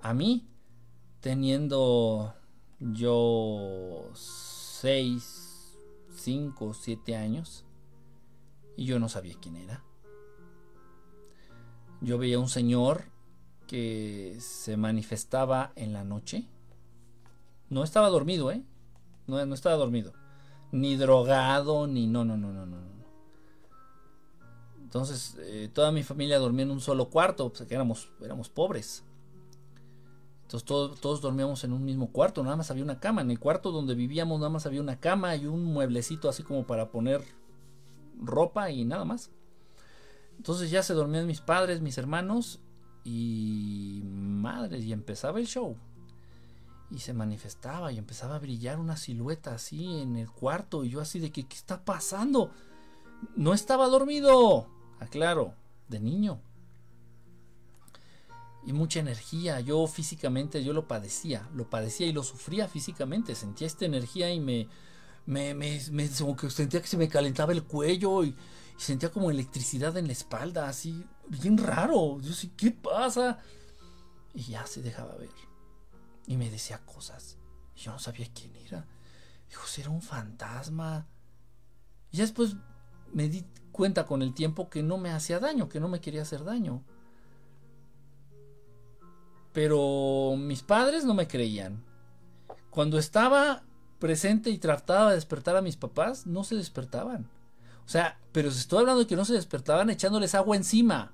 a mí teniendo yo 6, 5, 7 años y yo no sabía quién era. Yo veía un señor que se manifestaba en la noche. No estaba dormido, ¿eh? No, no estaba dormido. Ni drogado, ni no, no, no, no, no. Entonces, eh, toda mi familia dormía en un solo cuarto, pues que éramos, éramos pobres. Entonces todos, todos dormíamos en un mismo cuarto, nada más había una cama. En el cuarto donde vivíamos nada más había una cama y un mueblecito así como para poner ropa y nada más. Entonces ya se dormían mis padres, mis hermanos y madres y empezaba el show. Y se manifestaba y empezaba a brillar una silueta así en el cuarto y yo así de que ¿qué está pasando? No estaba dormido aclaro, de niño. Y mucha energía, yo físicamente, yo lo padecía, lo padecía y lo sufría físicamente, sentía esta energía y me, me, me, que sentía que se me calentaba el cuello y, sentía como electricidad en la espalda, así, bien raro. Yo sí, ¿qué pasa? Y ya se dejaba ver. Y me decía cosas. Y yo no sabía quién era. Dijo, era un fantasma. Y después me di cuenta con el tiempo que no me hacía daño, que no me quería hacer daño. Pero mis padres no me creían. Cuando estaba presente y trataba de despertar a mis papás, no se despertaban. O sea, pero se estoy hablando de que no se despertaban echándoles agua encima.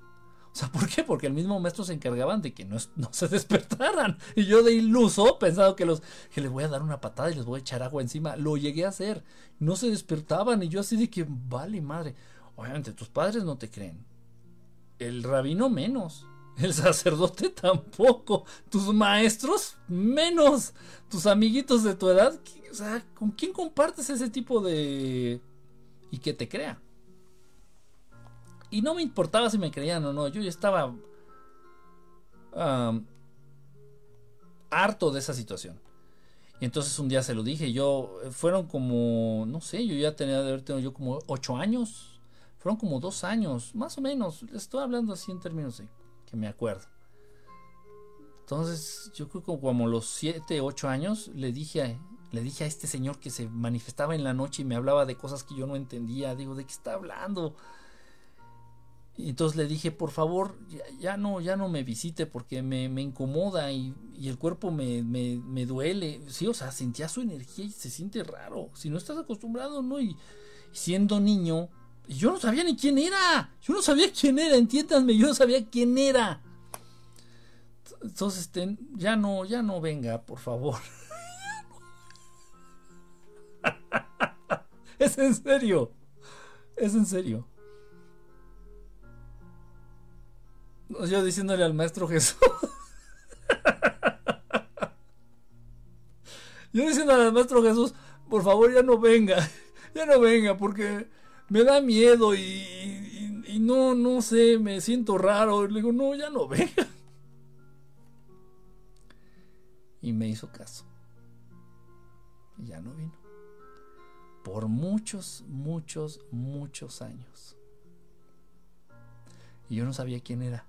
O sea, ¿por qué? Porque el mismo maestro se encargaban de que no, no, se *laughs* despertaran. Y yo de iluso, pensado que los que les voy a dar una patada y les voy a echar agua encima, lo llegué a hacer. No se despertaban y yo así de que, vale madre. Obviamente tus padres no te creen. El rabino menos. El sacerdote *laughs* tampoco. Tus maestros menos. Tus amiguitos de tu edad. O sea, ¿con quién compartes ese tipo de... y que te crea? Y no me importaba si me creían o no, yo ya estaba harto de esa situación. Y entonces un día se lo dije, yo, eh, fueron como, no sé, yo ya tenía de haber tenido yo como ocho años, fueron como dos años, más o menos, estoy hablando así en términos de que me acuerdo. Entonces, yo creo que como los siete, ocho años, le dije, le dije a este señor que se manifestaba en la noche y me hablaba de cosas que yo no entendía, digo, ¿de qué está hablando? Y entonces le dije, por favor, ya, no, ya no me visite porque me, incomoda y, el cuerpo me, me, duele. Sí, o sea, sentía su energía y se siente raro. Si no estás acostumbrado, ¿no? Y, siendo niño, yo no sabía ni quién era. Yo no sabía quién era, entiéndanme, yo no sabía quién era. Entonces, este, ya no, ya no venga, por favor. *laughs* es en serio. Es en serio. Yo diciéndole al maestro Jesús. *laughs* Yo diciéndole al maestro Jesús, por favor ya no venga, ya no venga, porque me da miedo y, no, no sé, me siento raro. Le digo, no, ya no venga. Y me hizo caso. Y ya no vino. Por muchos, muchos, muchos años. Y yo no sabía quién era.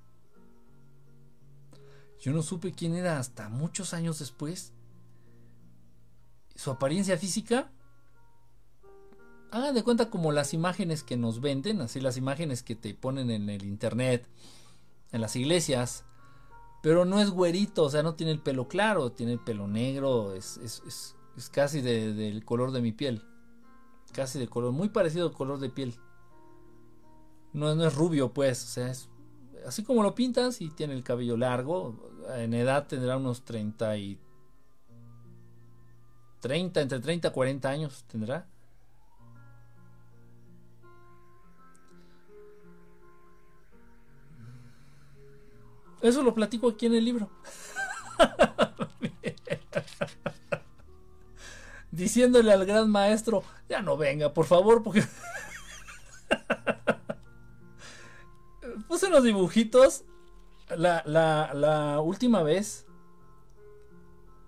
Yo no supe quién era hasta muchos años después. Su apariencia física. Hagan de cuenta como las imágenes que nos venden, así las imágenes que te ponen en el internet, en las iglesias. Pero no es güerito, o sea, no tiene el pelo claro, tiene el pelo negro, es, es, es, casi del color de mi piel. Casi de color, muy parecido al color de piel. No, no es rubio, pues, o sea, es así como lo pintas y tiene el cabello largo, en edad tendrá unos 30 y 30, entre 30 y 40 años tendrá. Eso lo platico aquí en el libro. *laughs* Diciéndole al gran maestro, ya no venga, por favor, porque *laughs* puse unos dibujitos la, la, la última vez,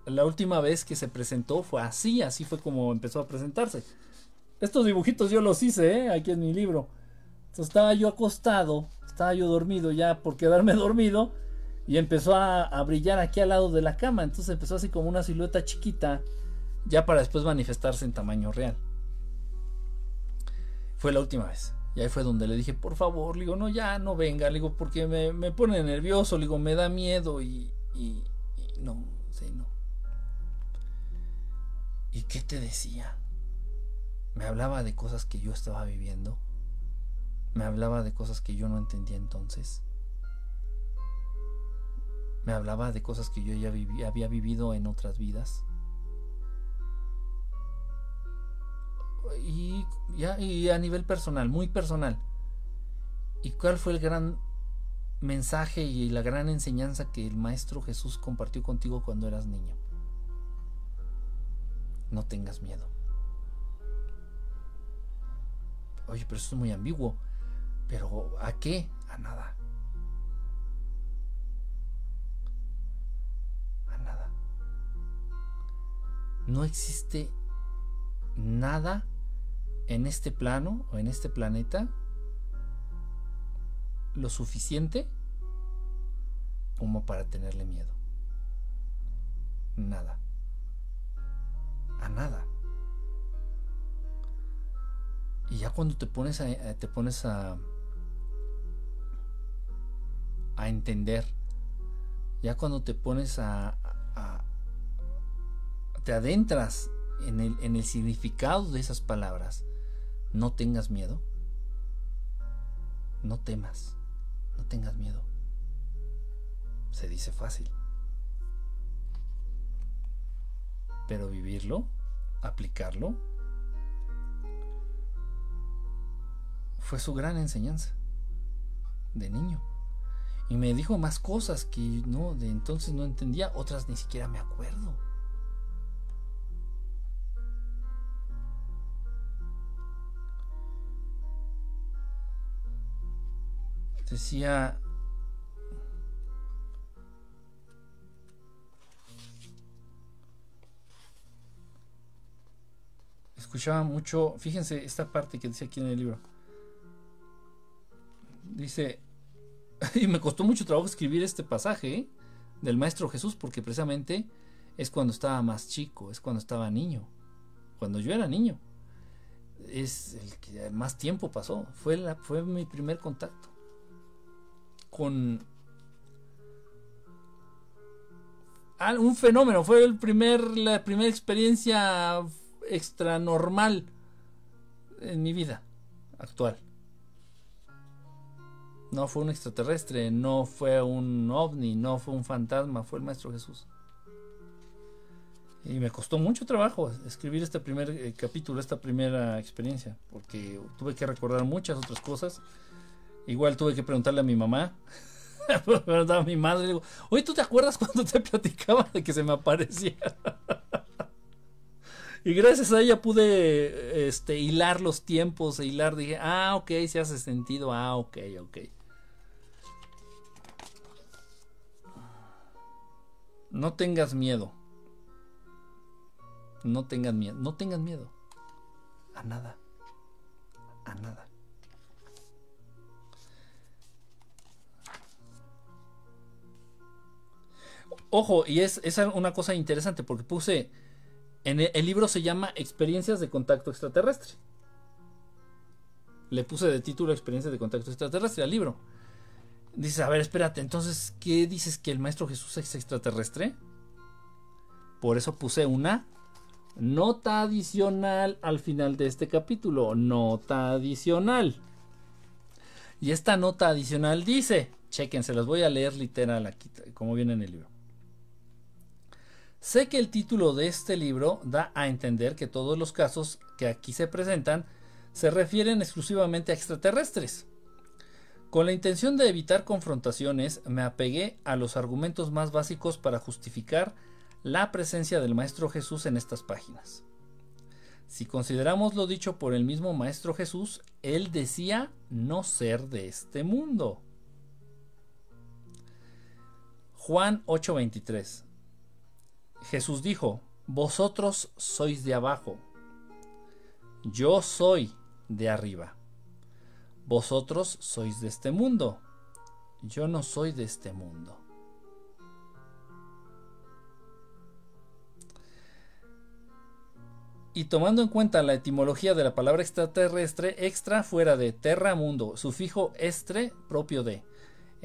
la última vez que se presentó fue así, así fue como empezó a presentarse. Estos dibujitos yo los hice, ¿eh? aquí en mi libro. Entonces estaba yo acostado, estaba yo dormido ya por quedarme *laughs* dormido y empezó a, a, brillar aquí al lado de la cama. Entonces empezó así como una silueta chiquita, ya para después manifestarse en tamaño real. Fue la última vez. Y ahí fue donde le dije, por favor, le digo, no, ya no venga, le digo, porque me, me pone nervioso, le digo, me da miedo y, y, no, sí, no. ¿Y qué te decía? Me hablaba de cosas que yo estaba viviendo. Me hablaba de cosas que yo no entendía entonces. Me hablaba de cosas que yo ya había vivido en otras vidas. y, ya, y a nivel personal, muy personal. ¿Y cuál fue el gran mensaje y la gran enseñanza que el Maestro Jesús compartió contigo cuando eras niño? No tengas miedo. Oye, pero eso es muy ambiguo. ¿Pero a qué? A nada. No existe nada en este plano o en este planeta lo suficiente como para tenerle miedo. Nada. A nada. Y ya cuando te pones a, eh, te pones a, a entender, ya cuando te pones a, a te adentras en el, en el significado de esas palabras, no tengas miedo, no temas, no tengas miedo. Se dice fácil. Pero vivirlo, aplicarlo, fue su gran enseñanza de niño. Y me dijo más cosas que no, de entonces no entendía, otras ni siquiera me acuerdo. Decía, escuchaba mucho, fíjense esta parte que dice aquí en el libro. Dice, *laughs* y me costó mucho trabajo escribir este pasaje ¿eh? del Maestro Jesús porque precisamente es cuando estaba más chico, es cuando estaba niño, cuando yo era niño. Es el que más tiempo pasó, fue, fue mi primer contacto con un fenómeno, fue el primer, la primera experiencia extra normal en mi vida actual. No fue un extraterrestre, no fue un ovni, no fue un fantasma, fue el Maestro Jesús. Y me costó mucho trabajo escribir este primer eh, capítulo, esta primera experiencia, porque tuve que recordar muchas otras cosas. Igual tuve que preguntarle a mi mamá, *laughs* a mi madre, digo, oye, ¿tú te acuerdas cuando te platicaba de que se me aparecía? *laughs* y gracias a ella pude este, hilar los tiempos, hilar, dije, ah, ok, se hace sentido, ah, ok, ok. No tengas miedo. No tengas miedo. No tengas miedo. A nada. A nada. Ojo, y es, una cosa interesante porque puse. En el, el libro se llama Experiencias de contacto extraterrestre. Le puse de título Experiencias de contacto extraterrestre al libro. Dices, a ver, espérate, entonces, ¿qué dices que el Maestro Jesús es extraterrestre? Por eso puse una nota adicional al final de este capítulo. Nota adicional. Y esta nota adicional dice, chequen, se las voy a leer literal aquí, como viene en el libro. Sé que el título de este libro da a entender que todos los casos que aquí se presentan se refieren exclusivamente a extraterrestres. Con la intención de evitar confrontaciones, me apegué a los argumentos más básicos para justificar la presencia del Maestro Jesús en estas páginas. Si consideramos lo dicho por el mismo Maestro Jesús, él decía no ser de este mundo. Juan 8:23 Jesús dijo, Vosotros sois de abajo, yo soy de arriba. Vosotros sois de este mundo, yo no soy de este mundo. Y tomando en cuenta la etimología de la palabra extraterrestre, extra fuera de terra mundo, sufijo estre propio de.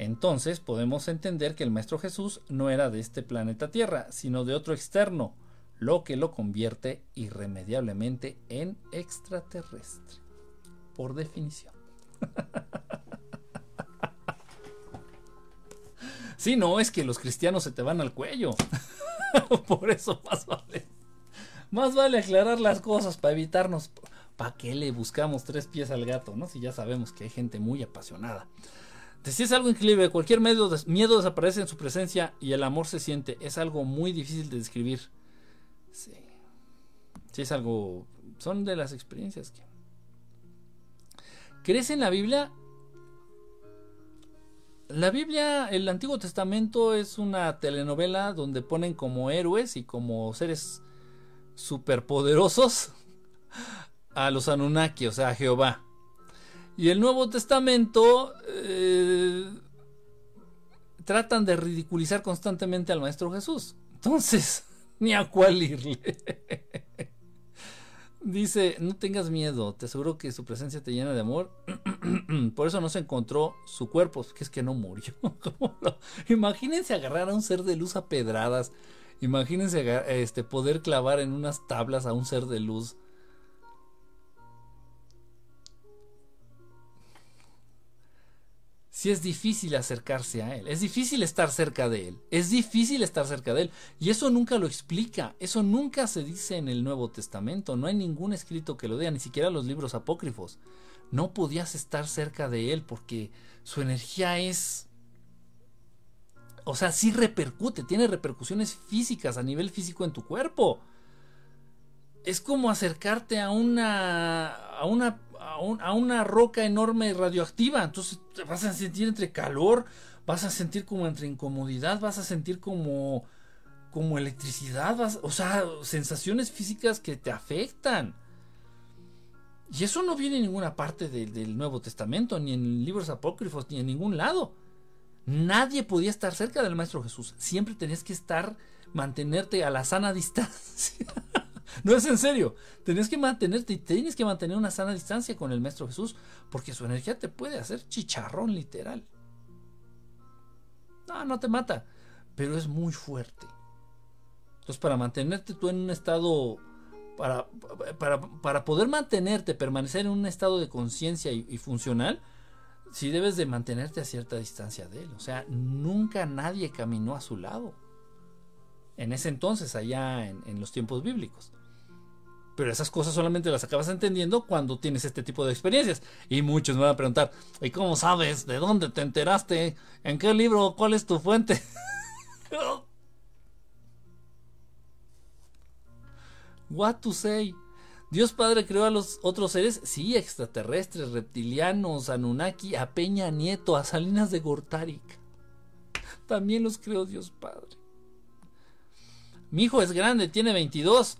Entonces podemos entender que el Maestro Jesús no era de este planeta Tierra, sino de otro externo, lo que lo convierte irremediablemente en extraterrestre, por definición. *laughs* Sí, no, es que los cristianos se te van al cuello. *laughs* Por eso más vale. Más vale aclarar las cosas para evitarnos. ¿Para qué le buscamos tres pies al gato? ¿no? Si ya sabemos que hay gente muy apasionada. Si es algo increíble, cualquier miedo desaparece en su presencia y el amor se siente. Es algo muy difícil de describir. Sí. Sí, es algo. Son de las experiencias que. ¿Crees en la Biblia? La Biblia, el Antiguo Testamento es una telenovela donde ponen como héroes y como seres superpoderosos *laughs* a los Anunnaki, o sea, a Jehová. Y el Nuevo Testamento eh, tratan de ridiculizar constantemente al Maestro Jesús. Entonces, *laughs* ni a cuál irle. *laughs* Dice, no tengas miedo, te aseguro que su presencia te llena de amor. *clears throat* Por eso no se encontró su cuerpo, que es que no murió. *laughs* Imagínense agarrar a un ser de luz a pedradas Imagínense este, poder clavar en unas tablas a un ser de luz. Si es difícil acercarse a Él, es difícil estar cerca de Él, es difícil estar cerca de Él. Y eso nunca lo explica, eso nunca se dice en el Nuevo Testamento, no hay ningún escrito que lo diga, ni siquiera los libros apócrifos. No podías estar cerca de Él porque su energía es o sea, sí repercute, tiene repercusiones físicas a nivel físico en tu cuerpo. Es como acercarte a una, a una, a, una roca enorme y radioactiva. Entonces te vas a sentir entre calor, vas a sentir como entre incomodidad, vas a sentir como, como electricidad, o sea, sensaciones físicas que te afectan. Y eso no viene en ninguna parte del Nuevo Testamento, ni en libros apócrifos, ni en ningún lado. Nadie podía estar cerca del Maestro Jesús. Siempre tenías que estar, mantenerte a la sana *laughs* distancia. *laughs* no es en serio. Tenías que mantenerte y tienes que mantener una sana distancia con el Maestro Jesús porque su energía te puede hacer chicharrón literal. No, no te mata, pero es muy fuerte. Entonces, para mantenerte tú en un estado, para, para, poder mantenerte, permanecer en un estado de conciencia y funcional, sí debes de mantenerte a cierta distancia de él. O sea, nunca nadie caminó a su lado. En ese entonces, allá en, los tiempos bíblicos. Pero esas cosas solamente las acabas entendiendo cuando tienes este tipo de experiencias. Y muchos me van a preguntar, ¿y cómo sabes? ¿De dónde te enteraste? ¿En qué libro? ¿Cuál es tu fuente? *laughs* What to say? Dios Padre creó a los otros seres, sí, extraterrestres, reptilianos, Anunnaki, a Peña Nieto, a Salinas de Gortari. También los creó Dios Padre. Mi hijo es grande, tiene 22.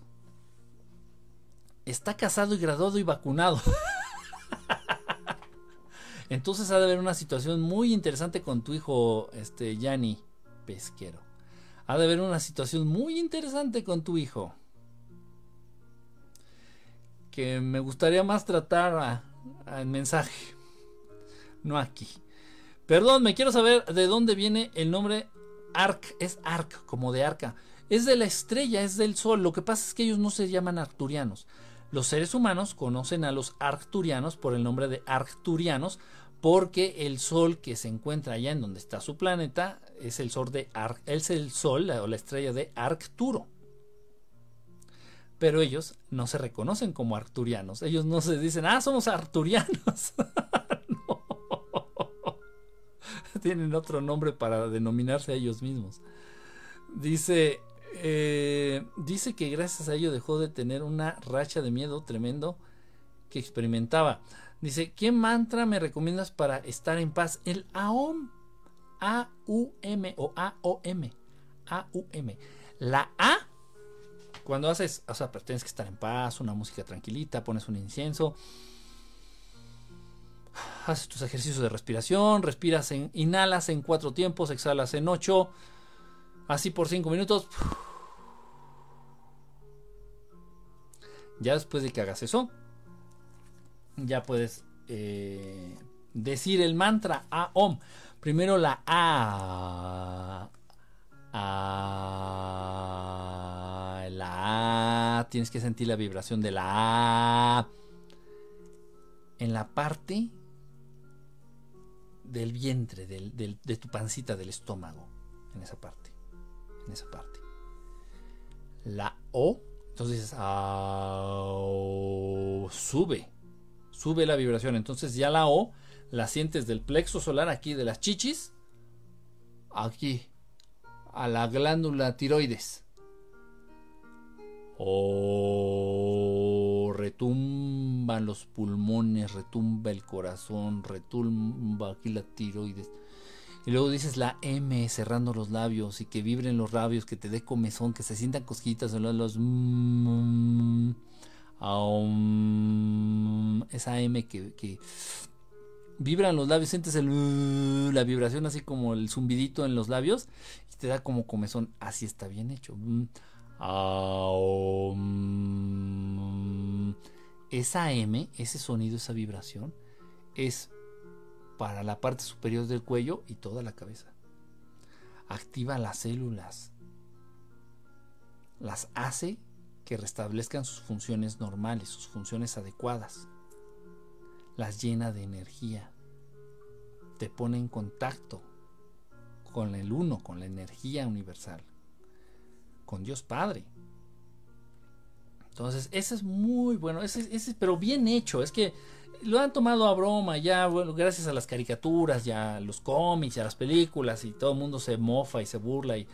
Está casado y graduado y vacunado. *laughs* Entonces ha de haber una situación muy interesante con tu hijo, este, Yanni Pesquero. Ha de haber una situación muy interesante con tu hijo que me gustaría más tratar al mensaje, no aquí. Perdón, me quiero saber de dónde viene el nombre Arc, es Arc, como de arca. Es de la estrella, es del sol. Lo que pasa es que ellos no se llaman arcturianos. Los seres humanos conocen a los arcturianos por el nombre de arcturianos porque el sol que se encuentra allá en donde está su planeta es el sol de es el sol o la estrella de Arcturo pero ellos no se reconocen como arturianos. Ellos no se dicen, ah, somos arturianos. *laughs* no. Tienen otro nombre para denominarse a ellos mismos. Dice, eh, dice que gracias a ello dejó de tener una racha de miedo tremendo que experimentaba. Dice, ¿qué mantra me recomiendas para estar en paz? El AOM. A-U-M o A-O-M. A-U-M. La A cuando haces, o sea, tienes que estar en paz, una música tranquilita, pones un incienso, haces tus ejercicios de respiración, respiras en, inhalas en cuatro tiempos, exhalas en ocho, así por cinco minutos. Ya después de que hagas eso, ya puedes eh, decir el mantra A Om. Primero la A. A la A, tienes que sentir la vibración de la A en la parte del vientre, de tu pancita, del estómago, en esa parte, en esa parte. La O, entonces sube, sube la vibración, entonces ya la O la sientes del plexo solar aquí de las chichis, aquí, a la glándula tiroides Oh, retumban los pulmones, retumba el corazón, retumba aquí la tiroides. Y luego dices la M cerrando los labios y que vibren los labios, que te dé comezón, que se sientan cosquitas en los... Mm, esa M que, que vibran los labios, sientes el, la vibración así como el zumbidito en los labios y te da como comezón. Así está bien hecho. Mm. Esa M, ese sonido, esa vibración, es para la parte superior del cuello y toda la cabeza. Activa las células las hace que restablezcan sus funciones normales, sus funciones adecuadas. Las llena de energía. Te pone en contacto con el uno, con la energía universal, con Dios Padre. Entonces, ese es muy bueno, ese, ese, pero bien hecho. Es que lo han tomado a broma ya, bueno, gracias a las caricaturas, ya a los cómics, a las películas, y todo el mundo se mofa y se burla, y,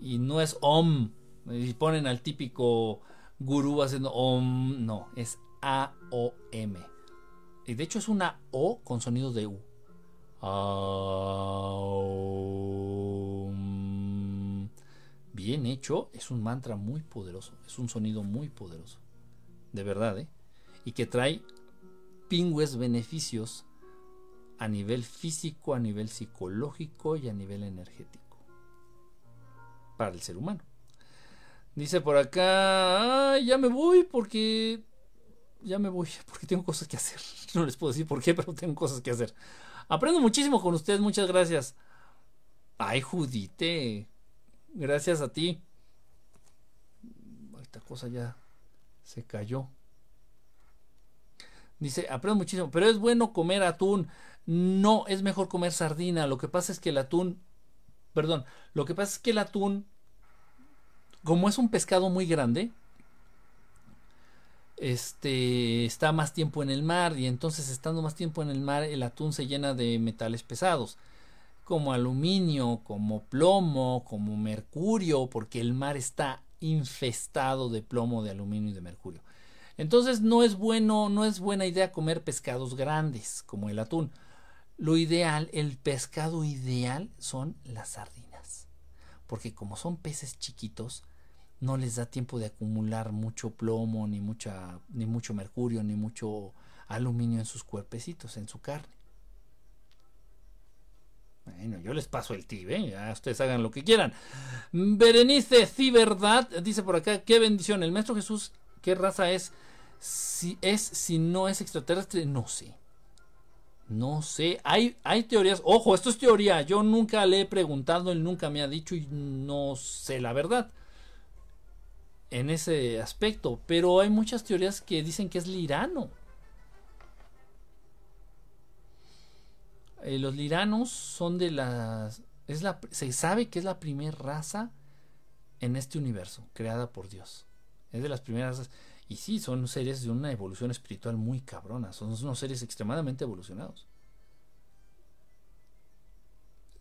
y no es OM, y ponen al típico gurú haciendo OM, no, es A-O-M. Y de hecho es una O con sonido de U. Bien hecho, es un mantra muy poderoso, es un sonido muy poderoso, de verdad, ¿eh? Y que trae pingües beneficios a nivel físico, a nivel psicológico y a nivel energético para el ser humano. Dice por acá, ya me voy porque ya me voy *laughs* porque tengo cosas que hacer. *laughs* No les puedo decir por qué, pero tengo cosas que hacer. Aprendo muchísimo con ustedes, muchas gracias. Ay, Judite, gracias a ti. Esta cosa ya se cayó. Dice, aprendo muchísimo, pero es bueno comer atún. No, es mejor comer sardina. Lo que pasa es que el atún, perdón, lo que pasa es que el atún, como es un pescado muy grande, este está más tiempo en el mar y entonces estando más tiempo en el mar el atún se llena de metales pesados como aluminio, como plomo, como mercurio, porque el mar está infestado de plomo, de aluminio y de mercurio. Entonces no es bueno, no es buena idea comer pescados grandes como el atún. Lo ideal, el pescado ideal son las sardinas. Porque como son peces chiquitos, no les da tiempo de acumular mucho plomo, ni mucha, ni mucho mercurio, ni mucho aluminio en sus cuerpecitos, en su carne. Bueno, yo les paso el tib, ¿eh? ya ustedes hagan lo que quieran. Berenice Ciberdad dice por acá, qué bendición, el Maestro Jesús, ¿qué raza es? Si es, si no es extraterrestre, no sé. No sé, hay, hay teorías, ojo, esto es teoría, yo nunca le he preguntado, él nunca me ha dicho y no sé la verdad en ese aspecto, pero hay muchas teorías que dicen que es lirano. Eh, los liranos son de las es la se sabe que es la primera raza en este universo creada por Dios. Es de las primeras y sí, son seres de una evolución espiritual muy cabrona. Son unos seres extremadamente evolucionados.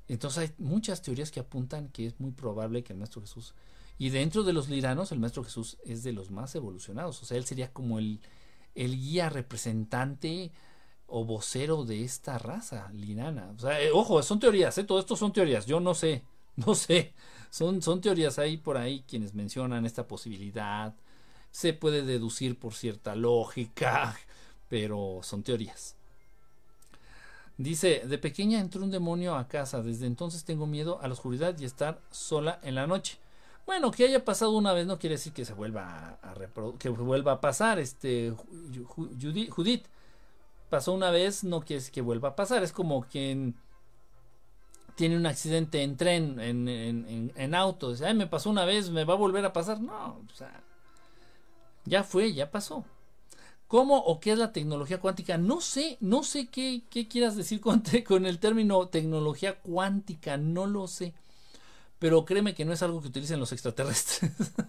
Entonces hay muchas teorías que apuntan que es muy probable que el Maestro Jesús... Y dentro de los liranos, el Maestro Jesús es de los más evolucionados. O sea, él sería como el, el guía representante o vocero de esta raza lirana. O sea, eh, ojo, son teorías, ¿eh? todo esto son teorías. Yo no sé, *laughs* no sé. Son, son teorías. Hay por ahí quienes mencionan esta posibilidad se puede deducir por cierta lógica, *laughs* pero son teorías. Dice, de pequeña entró un demonio a casa, desde entonces tengo miedo a la oscuridad y estar sola en la noche. Bueno, que haya pasado una vez no quiere decir que se vuelva a, que vuelva a pasar. Este Judith pasó una vez no quiere decir que vuelva a pasar. Es como quien tiene un accidente en tren, en, en, en, auto. Dice, Ay, me pasó una vez, me va a volver a pasar. No, o sea, ya fue, ya pasó. ¿Cómo o qué es la tecnología cuántica? No sé, no sé qué, quieras decir con, con, el término tecnología cuántica, no lo sé. Pero créeme que no es algo que utilicen los extraterrestres. *laughs*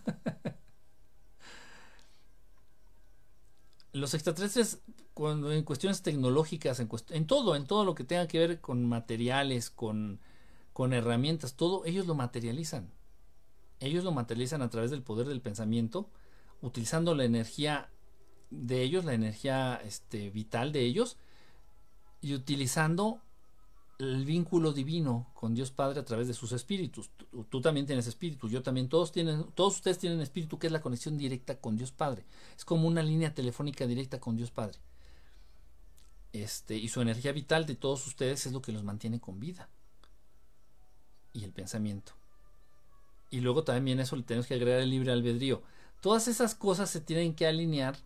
los extraterrestres, cuando en cuestiones tecnológicas, en, en, todo, en todo lo que tenga que ver con materiales, con, con herramientas, todo, ellos lo materializan. Ellos lo materializan a través del poder del pensamiento utilizando la energía de ellos, la energía este, vital de ellos, y utilizando el vínculo divino con Dios Padre a través de sus espíritus. Tú, también tienes espíritu, yo también, todos tienen, todos ustedes tienen espíritu, que es la conexión directa con Dios Padre. Es como una línea telefónica directa con Dios Padre. Este, y su energía vital de todos ustedes es lo que los mantiene con vida. Y el pensamiento. Y luego también eso le tenemos que agregar el libre albedrío. Todas esas cosas se tienen que alinear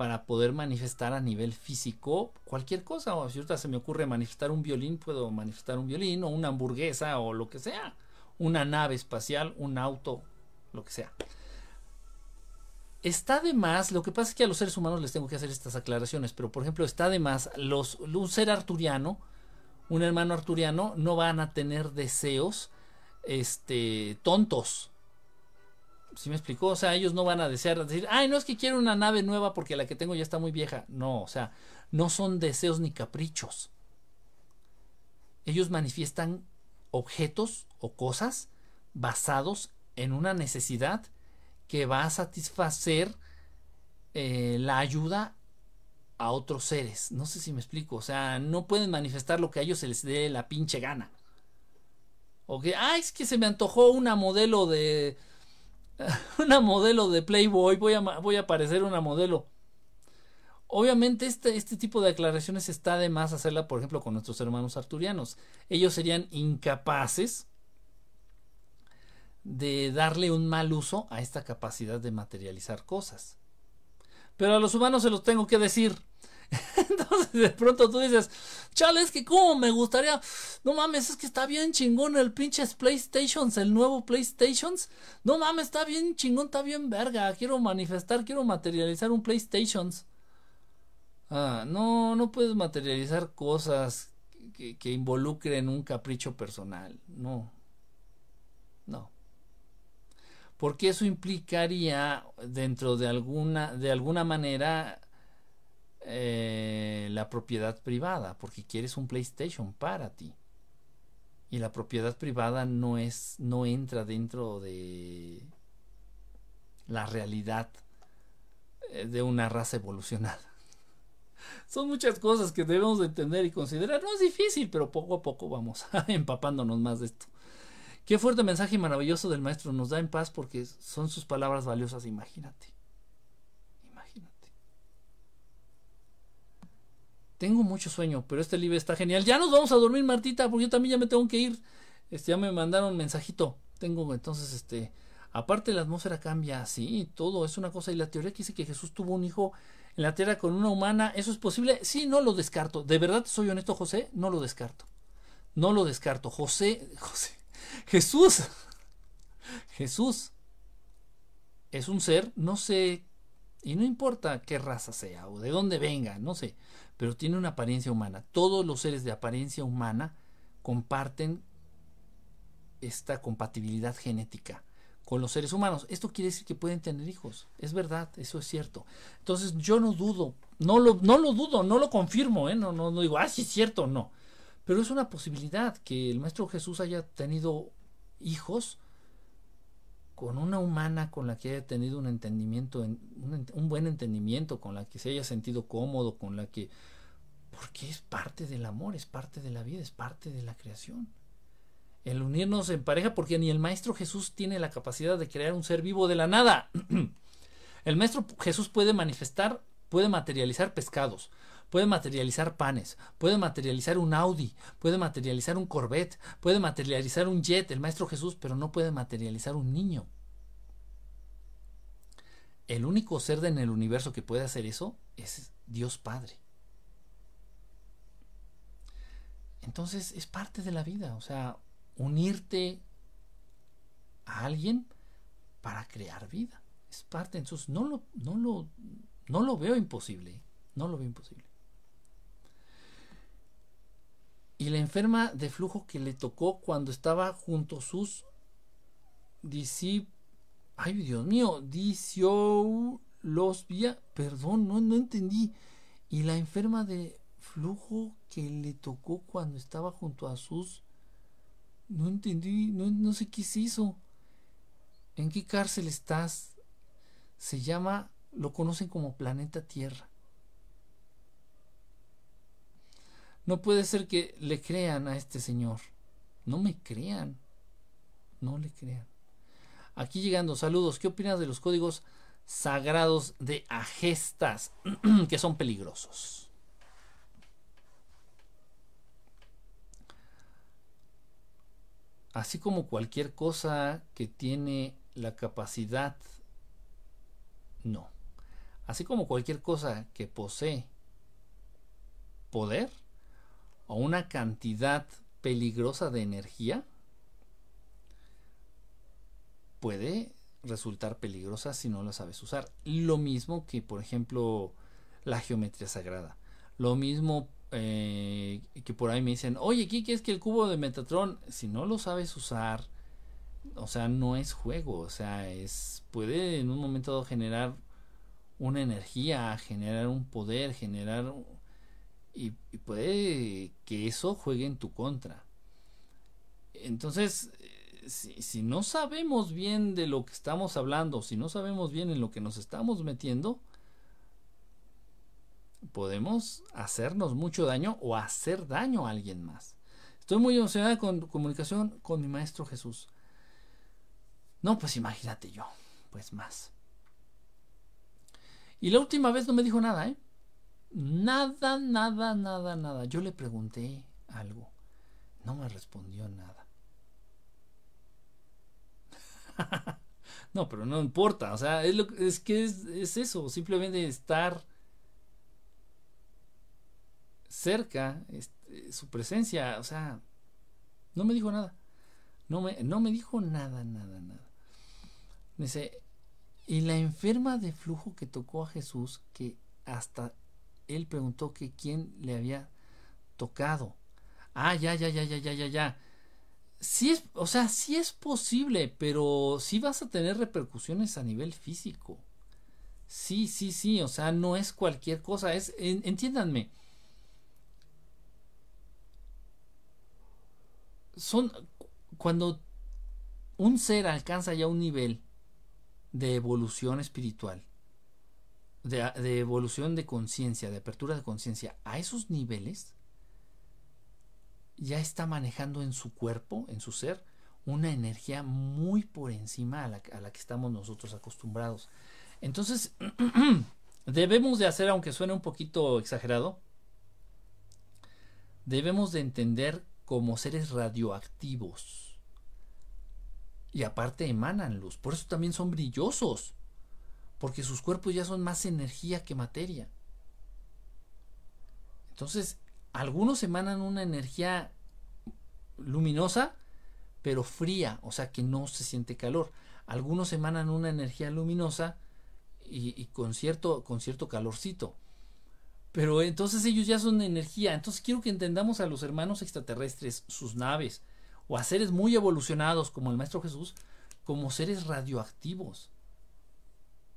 para poder manifestar a nivel físico cualquier cosa. O si ahorita se me ocurre manifestar un violín, puedo manifestar un violín o una hamburguesa o lo que sea. Una nave espacial, un auto, lo que sea. está de más, lo que pasa es que a los seres humanos les tengo que hacer estas aclaraciones, pero por ejemplo, está de más, los, un ser arturiano, un hermano arturiano, no van a tener deseos este, tontos. ¿Sí me explicó? O sea, ellos no van a desear decir, ay, no es que quiero una nave nueva porque la que tengo ya está muy vieja. No, o sea, no son deseos ni caprichos. Ellos manifiestan objetos o cosas basados en una necesidad que va a satisfacer eh, la ayuda a otros seres. No sé si me explico. O sea, no pueden manifestar lo que a ellos se les dé la pinche gana. O que, ay, es que se me antojó una modelo de. *laughs* Una modelo de Playboy. Voy a, voy a parecer una modelo. Obviamente, este, este tipo de aclaraciones está de más hacerla, por ejemplo, con nuestros hermanos arturianos. Ellos serían incapaces de darle un mal uso a esta capacidad de materializar cosas. Pero a los humanos se los tengo que decir. *laughs* Entonces de pronto tú dices, chale, es que como me gustaría, no mames, es que está bien chingón el pinches PlayStations, el nuevo PlayStations. No mames, está bien chingón, está bien verga. Quiero manifestar, quiero materializar un PlayStations. Ah, no, no puedes materializar cosas que, que involucren un capricho personal. No. No porque eso implicaría dentro de alguna, de alguna manera eh, la propiedad privada, porque quieres un PlayStation para ti. Y la propiedad privada no es, no entra dentro de la realidad eh, de una raza evolucionada. *laughs* Son muchas cosas que debemos entender y considerar. No es difícil, pero poco a poco vamos *laughs* empapándonos más de esto. Qué fuerte mensaje maravilloso del maestro. Nos da en paz porque son sus palabras valiosas. Imagínate. Tengo mucho sueño, pero este libro está genial. Ya nos vamos a dormir, Martita, porque yo también ya me tengo que ir. Este, ya me mandaron mensajito. Tengo entonces, este, aparte la atmósfera cambia así, todo es una cosa. Y la teoría que dice que Jesús tuvo un hijo en la tierra con una humana, ¿eso es posible? Sí, no lo descarto. De verdad, soy honesto, José, no lo descarto. No lo descarto. José, *laughs* José, Jesús, Jesús es un ser, no sé, y no importa qué raza sea o de dónde venga, no sé, pero tiene una apariencia humana. Todos los seres de apariencia humana comparten esta compatibilidad genética con los seres humanos. Esto quiere decir que pueden tener hijos. Es verdad, eso es cierto. Entonces yo no dudo, no lo, no lo dudo, no lo confirmo, ¿eh? no, no, no digo, ah, sí es cierto, no. Pero es una posibilidad que el Maestro Jesús haya tenido hijos con una humana con la que haya tenido un entendimiento, un, buen entendimiento, con la que se haya sentido cómodo, con la que... Porque es parte del amor, es parte de la vida, es parte de la creación. El unirnos en pareja, porque ni el Maestro Jesús tiene la capacidad de crear un ser vivo de la nada. *clears throat* el Maestro Jesús puede manifestar, puede materializar pescados, puede materializar panes, puede materializar un Audi, puede materializar un Corvette, puede materializar un jet, el Maestro Jesús, pero no puede materializar un niño. El único ser en el universo que puede hacer eso es Dios Padre. Entonces es parte de la vida, o sea, unirte a alguien para crear vida. Es parte, entonces no lo, no lo, no lo veo imposible, no lo veo imposible. Y la enferma de flujo que le tocó cuando estaba junto a sus discípulos. Ay, Dios mío, vía. Perdón, no, no entendí. Y la enferma de flujo que le tocó cuando estaba junto a sus. No entendí, no, no sé qué se hizo. ¿En qué cárcel estás? Se llama, lo conocen como planeta Tierra. No puede ser que le crean a este señor. No me crean. No le crean. Aquí llegando, saludos. ¿Qué opinas de los códigos sagrados de agestas *clears throat* que son peligrosos? Así como cualquier cosa que tiene la capacidad, no. Así como cualquier cosa que posee poder, o una cantidad peligrosa de energía puede resultar peligrosa si no la sabes usar. Lo mismo que, por ejemplo, la geometría sagrada. Lo mismo eh, que por ahí me dicen, oye, ¿qué es que el cubo de Metatron, si no lo sabes usar, o sea, no es juego, o sea, es puede en un momento generar una energía, generar un poder, generar y, puede que eso juegue en tu contra. Entonces, si, si, no sabemos bien de lo que estamos hablando, si no sabemos bien en lo que nos estamos metiendo, podemos hacernos mucho daño o hacer daño a alguien más. Estoy muy emocionada con comunicación con mi maestro Jesús. No, pues imagínate yo, pues más. Y la última vez no me dijo nada, ¿eh? Nada, nada, nada, nada. Yo le pregunté algo. No me respondió nada. *laughs* no, pero no importa. O sea, es, lo, es que es, es eso. Simplemente estar cerca, este, su presencia, o sea, no me dijo nada. No me, no me dijo nada, nada, nada. Dice, y la enferma de flujo que tocó a Jesús, que hasta él preguntó que quién le había tocado. Ah, ya, ya, ya, ya, ya, ya, ya. Sí es, o sea, sí es posible, pero sí vas a tener repercusiones a nivel físico. Sí, sí, sí, o sea, no es cualquier cosa, es, entiéndanme, son cuando un ser alcanza ya un nivel de evolución espiritual, de, evolución de conciencia, de apertura de conciencia, a esos niveles, ya está manejando en su cuerpo, en su ser, una energía muy por encima a la, a la que estamos nosotros acostumbrados. Entonces, *clears throat* debemos de hacer, aunque suene un poquito exagerado, debemos de entender como seres radioactivos. Y aparte emanan luz, por eso también son brillosos, porque sus cuerpos ya son más energía que materia. Entonces, algunos emanan una energía luminosa, pero fría, o sea que no se siente calor. Algunos emanan una energía luminosa y, con, cierto, con cierto calorcito. Pero entonces ellos ya son energía. Entonces quiero que entendamos a los hermanos extraterrestres, sus naves, o a seres muy evolucionados como el Maestro Jesús, como seres radioactivos.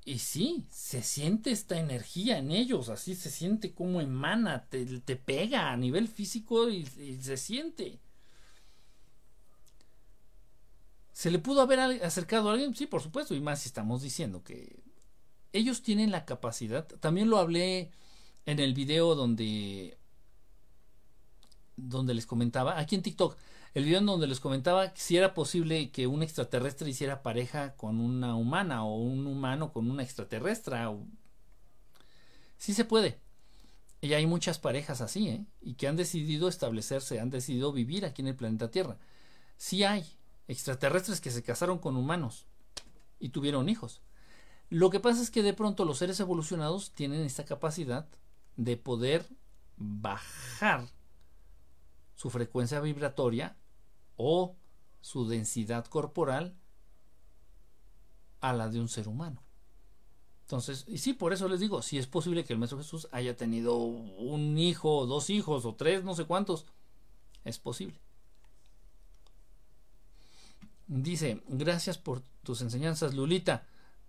Y sí, se siente esta energía en ellos, así se siente como emana, te, te pega a nivel físico y, se siente. ¿Se le pudo haber acercado a alguien? Sí, por supuesto, y más estamos diciendo que ellos tienen la capacidad, también lo hablé en el video donde donde les comentaba, aquí en TikTok, el video en donde les comentaba si era posible que un extraterrestre hiciera pareja con una humana o un humano con una extraterrestre. Sí se puede. Y hay muchas parejas así, ¿eh? Y que han decidido establecerse, han decidido vivir aquí en el planeta Tierra. Sí hay extraterrestres que se casaron con humanos y tuvieron hijos. Lo que pasa es que de pronto los seres evolucionados tienen esta capacidad de poder bajar su frecuencia vibratoria o su densidad corporal a la de un ser humano. Entonces, y sí, por eso les digo, si es posible que el Maestro Jesús haya tenido un hijo, dos hijos o tres, no sé cuántos, es posible. Dice, gracias por tus enseñanzas, Lulita.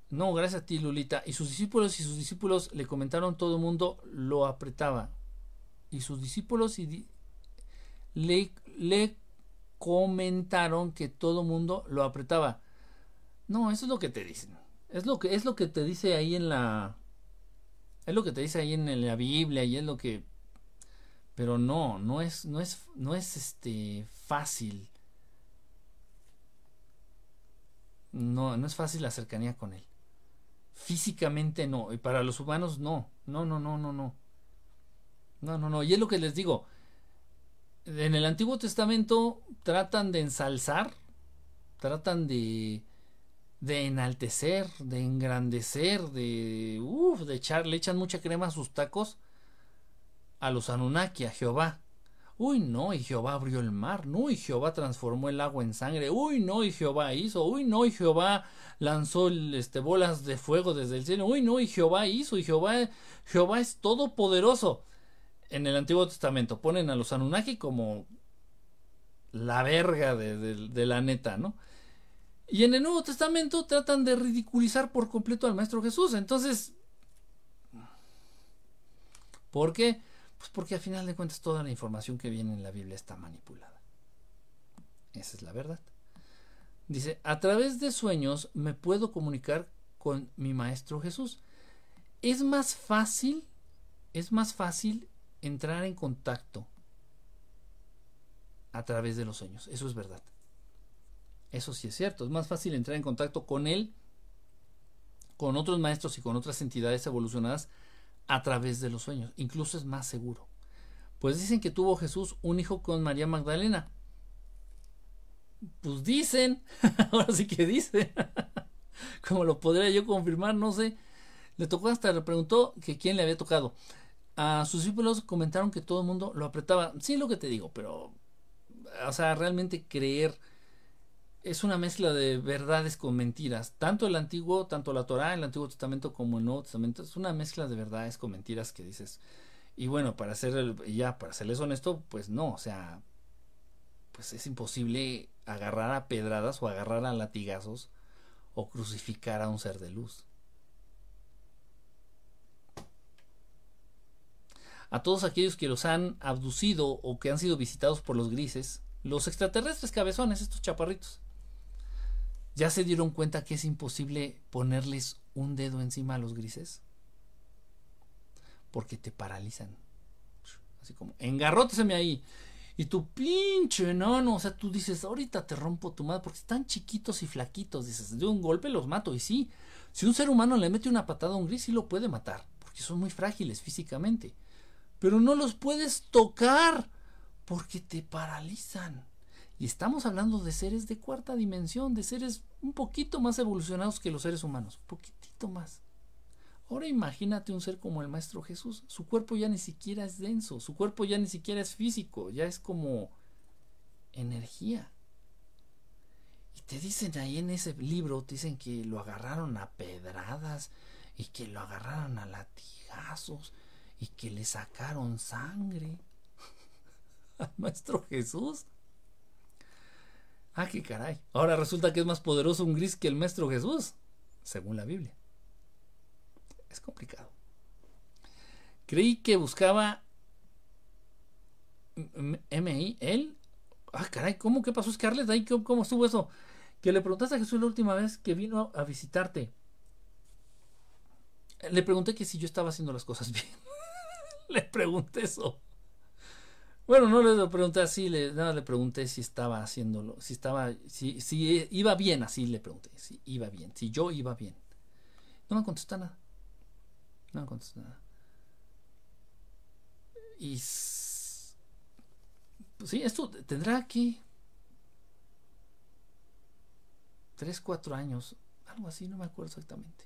No, gracias a ti, Lulita. Y sus discípulos y sus discípulos le comentaron, todo el mundo lo apretaba. Y sus discípulos y le, le comentaron que todo mundo lo apretaba. No, eso es lo que te dicen. Es lo que, es lo que te dice ahí en la. Es lo que te dice ahí en la Biblia y es lo que. Pero no, no es, no es, no es este fácil. No, no es fácil la cercanía con él. Físicamente no, y para los humanos no. No, no, no, no, no. No, no, no. Y es lo que les digo. En el Antiguo Testamento tratan de ensalzar, tratan de, de enaltecer, de engrandecer, de, de echar, le echan mucha crema a sus tacos a los Anunnaki, a Jehová. Uy, no, y Jehová abrió el mar, no, y Jehová transformó el agua en sangre, uy, no, y Jehová hizo, uy, no, y Jehová lanzó este, bolas de fuego desde el cielo, uy, no, y Jehová hizo, y Jehová, Jehová es todopoderoso. En el Antiguo Testamento ponen a los Anunnaki como la verga de, la neta, ¿no? Y en el Nuevo Testamento tratan de ridiculizar por completo al Maestro Jesús. Entonces, ¿por qué? Pues porque al final de cuentas toda la información que viene en la Biblia está manipulada. Esa es la verdad. Dice, a través de sueños me puedo comunicar con mi Maestro Jesús. Es más fácil, es más fácil entrar en contacto a través de los sueños. Eso es verdad. Eso sí es cierto. Es más fácil entrar en contacto con él, con otros maestros y con otras entidades evolucionadas a través de los sueños. Incluso es más seguro. Pues dicen que tuvo Jesús un hijo con María Magdalena. Pues dicen, *laughs* ahora sí que dicen. *laughs* Como lo podría yo confirmar, no sé. Le tocó hasta, le preguntó que quién le había tocado. A sus discípulos comentaron que todo el mundo lo apretaba. Sí, lo que te digo, pero, o sea, realmente creer es una mezcla de verdades con mentiras. Tanto el antiguo, tanto la Torah, el Antiguo Testamento como el Nuevo Testamento, es una mezcla de verdades con mentiras que dices. Y bueno, para ser ya, para serles honesto, pues no, o sea, pues es imposible agarrar a pedradas o agarrar a latigazos o crucificar a un ser de luz. A todos aquellos que los han abducido o que han sido visitados por los grises, los extraterrestres cabezones, estos chaparritos, ¿Ya se dieron cuenta que es imposible ponerles un dedo encima a los grises? Porque te paralizan. Así como, engarróteseme ahí. Y tu pinche enano, o sea, tú dices, ahorita te rompo tu madre, porque están chiquitos y flaquitos. Dices, de un golpe los mato. Y sí, si un ser humano le mete una patada a un gris, sí lo puede matar, porque son muy frágiles físicamente. Pero no los puedes tocar, porque te paralizan. Y estamos hablando de seres de cuarta dimensión, de seres un poquito más evolucionados que los seres humanos, un poquitito más. Ahora imagínate un ser como el Maestro Jesús, su cuerpo ya ni siquiera es denso, su cuerpo ya ni siquiera es físico, ya es como energía. Y te dicen ahí en ese libro, te dicen que lo agarraron a pedradas y que lo agarraron a latigazos y que le sacaron sangre *laughs* al Maestro Jesús. Ah, qué caray. Ahora resulta que es más poderoso un gris que el Maestro Jesús, según la Biblia. Es complicado. Creí que buscaba MI, él. Ah, caray, ¿cómo? ¿Qué pasó, Scarlett? Ahí, ¿Cómo estuvo eso? Que le preguntaste a Jesús la última vez que vino a visitarte. Le pregunté que si yo estaba haciendo las cosas *laughs* bien. *laughs* le pregunté eso. Bueno, no le pregunté así, le, nada le pregunté si estaba haciéndolo, si estaba, si, si iba bien, así le pregunté, si iba bien, si yo iba bien. No me contestó nada. No me contestó nada. Y pues sí, esto tendrá aquí tres, cuatro años, algo así, no me acuerdo exactamente.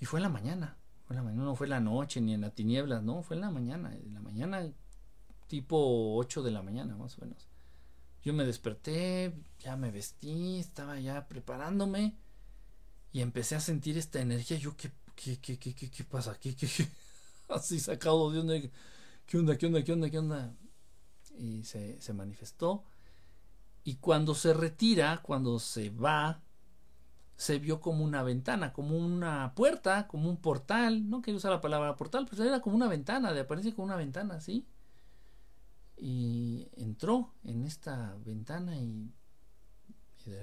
Y fue en la mañana. No fue la noche ni en la tinieblas, no, fue en la mañana. En la mañana, tipo 8 de la mañana, más o menos. Yo me desperté, ya me vestí, estaba ya preparándome y empecé a sentir esta energía. Yo, ¿qué, qué, qué, qué, qué, qué pasa? ¿Qué, qué, *laughs* Así sacado de onda. ¿Qué onda, qué onda, qué onda, qué onda? Y se, se manifestó. Y cuando se retira, cuando se va, se vio como una ventana, como una puerta, como un portal. No quiero usar la palabra portal, pero era como una ventana, de aparece como una ventana, ¿sí? Y entró en esta ventana y,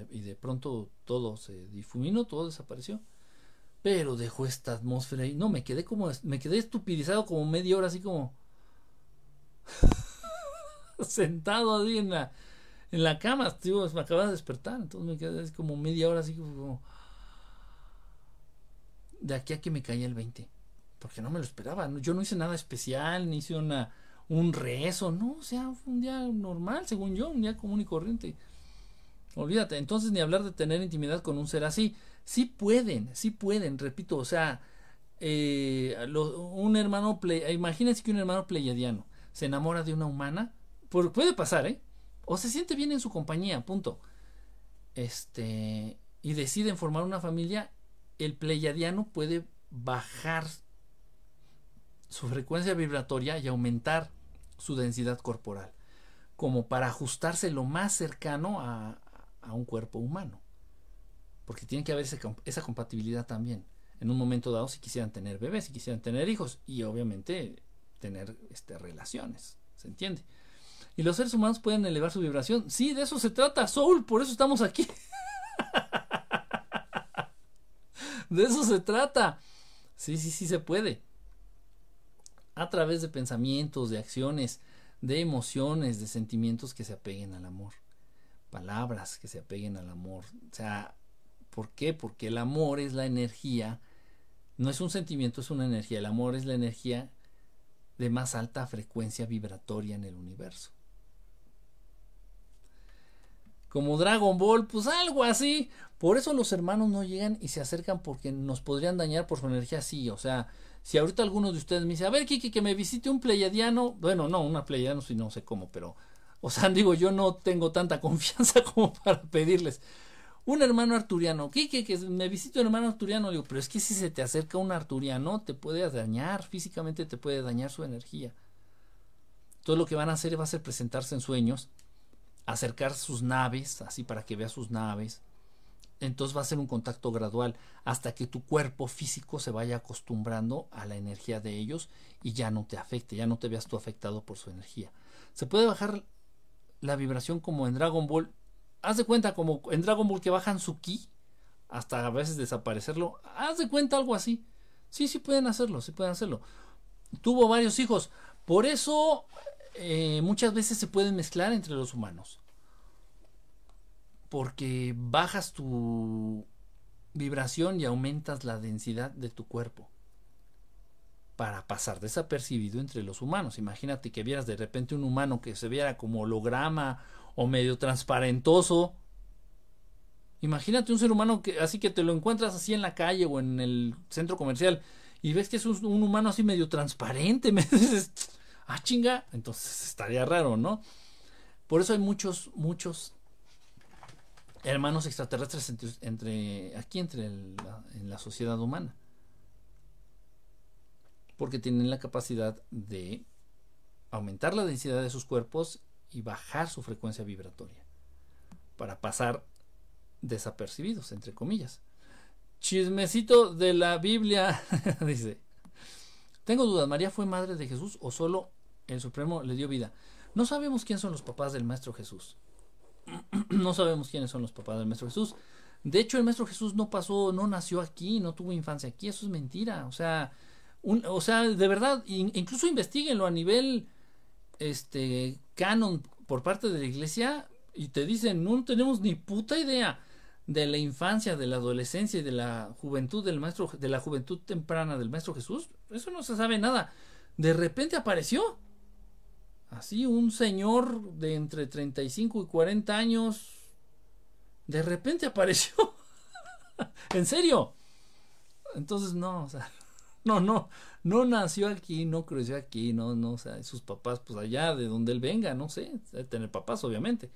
y, de, pronto todo se difuminó, todo desapareció. Pero dejó esta atmósfera y no, me quedé como, me quedé estupidizado como media hora, así como *laughs* sentado ahí en la, en la cama, tío, me acaba de despertar, entonces me quedé como media hora así como de aquí a que me caía el 20, porque no me lo esperaba, yo no hice nada especial, ni hice una un rezo, no, o sea, fue un día normal, según yo, un día común y corriente. Olvídate, entonces ni hablar de tener intimidad con un ser así. Sí pueden, sí pueden, repito, o sea, eh, un hermano, imagínense que un hermano pleiadiano se enamora de una humana, puede pasar, ¿eh? O se siente bien en su compañía, punto. Este, y deciden formar una familia, el pleiadiano puede bajar su frecuencia vibratoria y aumentar su densidad corporal, como para ajustarse lo más cercano a, un cuerpo humano. Porque tiene que haber esa compatibilidad también. En un momento dado, si quisieran tener bebés, si quisieran tener hijos y obviamente tener este, relaciones. ¿Se entiende? Y los seres humanos pueden elevar su vibración. Sí, de eso se trata, Soul, por eso estamos aquí. *laughs* de eso se trata. Sí, sí, sí se puede. A través de pensamientos, de acciones, de emociones, de sentimientos que se apeguen al amor. Palabras que se apeguen al amor. O sea, ¿por qué? Porque el amor es la energía. No es un sentimiento, es una energía. El amor es la energía de más alta frecuencia vibratoria en el universo. Como Dragon Ball, pues algo así. Por eso los hermanos no llegan y se acercan porque nos podrían dañar por su energía así. O sea, si ahorita alguno de ustedes me dice, a ver, Kiki, que me visite un pleiadiano. Bueno, no, una pleiadiano, si no sé cómo, pero. O sea, *laughs* digo, yo no tengo tanta confianza *laughs* como para pedirles un hermano arturiano, ¿qué, que me visito un hermano arturiano, digo, pero es que si se te acerca un arturiano, te puede dañar, físicamente te puede dañar su energía. Todo lo que van a hacer va a ser presentarse en sueños, acercar sus naves, así para que vea sus naves. Entonces va a ser un contacto gradual hasta que tu cuerpo físico se vaya acostumbrando a la energía de ellos y ya no te afecte, ya no te veas tú afectado por su energía. Se puede bajar la vibración como en Dragon Ball haz de cuenta como en Dragon Ball que bajan su ki hasta a veces desaparecerlo. Haz de cuenta algo así. Sí, sí pueden hacerlo, sí pueden hacerlo. Tuvo varios hijos. Por eso eh, muchas veces se pueden mezclar entre los humanos. Porque bajas tu vibración y aumentas la densidad de tu cuerpo. Para pasar desapercibido entre los humanos. Imagínate que vieras de repente un humano que se viera como holograma o medio transparentoso. Imagínate un ser humano que así que te lo encuentras así en la calle o en el centro comercial y ves que es un, humano así medio transparente, *laughs* ah chinga, entonces estaría raro, ¿no? Por eso hay muchos, muchos hermanos extraterrestres entre, aquí entre en la sociedad humana. Porque tienen la capacidad de aumentar la densidad de sus cuerpos y bajar su frecuencia vibratoria para pasar desapercibidos, entre comillas. Chismecito de la Biblia, *laughs* dice. Tengo dudas, ¿María fue madre de Jesús o solo el Supremo le dio vida? No sabemos quién son los papás del Maestro Jesús. *clears throat* no sabemos quiénes son los papás del Maestro Jesús. De hecho, el Maestro Jesús no pasó, no nació aquí, no tuvo infancia aquí, eso es mentira. O sea, o sea, de verdad, incluso investiguenlo a nivel este canon por parte de la iglesia y te dicen no tenemos ni puta idea de la infancia, de la adolescencia y de la juventud del maestro, de la juventud temprana del maestro Jesús, eso no se sabe nada. De repente apareció. Así un señor de entre 35 y 40 años de repente apareció. *laughs* en serio. Entonces no, o sea, *laughs* no, no, no nació aquí, no creció aquí, no, no, sus papás, pues allá de donde él venga, no sé, tener papás, obviamente,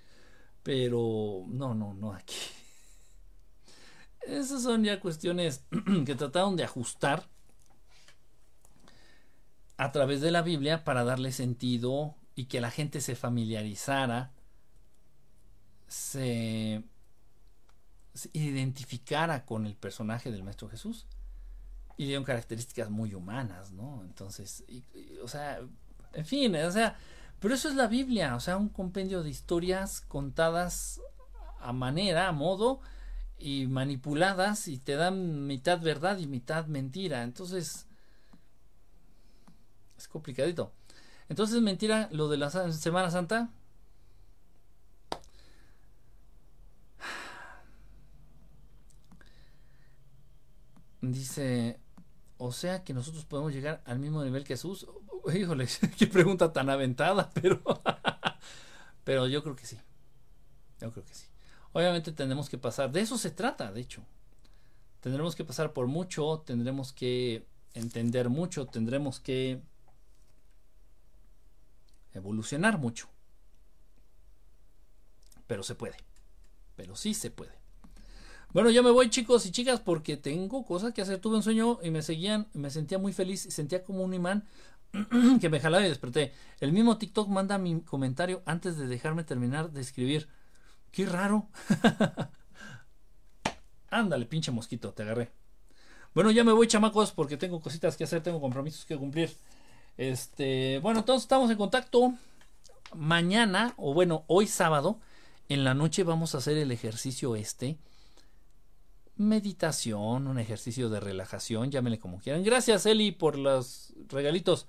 pero no, no, no aquí. *laughs* Esas son ya cuestiones *clears throat* que trataron de ajustar a través de la Biblia para darle sentido y que la gente se familiarizara, se, identificara con el personaje del Maestro Jesús y dieron características muy humanas, ¿no? Entonces, o sea, en fin, o sea, pero eso es la Biblia, o sea, un compendio de historias contadas a manera, a modo y manipuladas y te dan mitad verdad y mitad mentira. Entonces, es complicadito. Entonces, mentira lo de la Semana Santa. Dice o sea que nosotros podemos llegar al mismo nivel que Jesús. *laughs* Híjole, *laughs* qué pregunta tan aventada, pero, *laughs* pero yo creo que sí. Yo creo que sí. Obviamente tendremos que pasar, de eso se trata, de hecho. Tendremos que pasar por mucho, tendremos que entender mucho, tendremos que evolucionar mucho. Pero se puede. Pero sí se puede. Bueno, ya me voy chicos y chicas porque tengo cosas que hacer. Tuve un sueño y me seguían, me sentía muy feliz y sentía como un imán *clears throat* que me jalaba y desperté. El mismo TikTok manda mi comentario antes de dejarme terminar de escribir. Qué raro. *laughs* Ándale, pinche mosquito, te agarré. Bueno, ya me voy, chamacos, porque tengo cositas que hacer, tengo compromisos que cumplir. Este, bueno, entonces estamos en contacto. Mañana, o bueno, hoy sábado, en la noche vamos a hacer el ejercicio este. Meditación, un ejercicio de relajación, llámenle como quieran. Gracias, Eli, por los regalitos.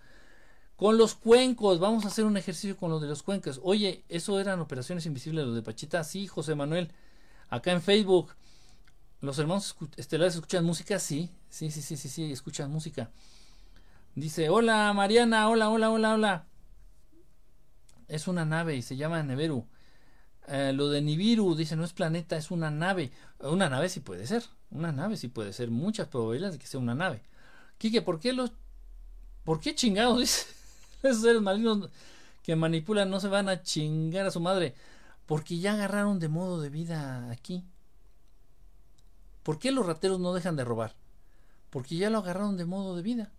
Con los cuencos, vamos a hacer un ejercicio con los de los cuencos. Oye, ¿eso eran operaciones invisibles los de Pachita? Sí, José Manuel. Acá en Facebook. ¿Los hermanos estelares escuchan música? Sí, sí, sí, sí, sí, sí, escuchan música. Dice, hola Mariana, hola, hola, hola, hola. Es una nave y se llama Neveru. Eh, lo de Nibiru, dice, no es planeta, es una nave. Una nave sí puede ser. Una nave sí puede ser. Muchas probabilidades de que sea una nave. Quique, ¿por qué los... ¿Por qué chingados? *laughs* Dice, esos seres malignos que manipulan no se van a chingar a su madre. Porque ya agarraron de modo de vida aquí. ¿Por qué los rateros no dejan de robar? Porque ya lo agarraron de modo de vida.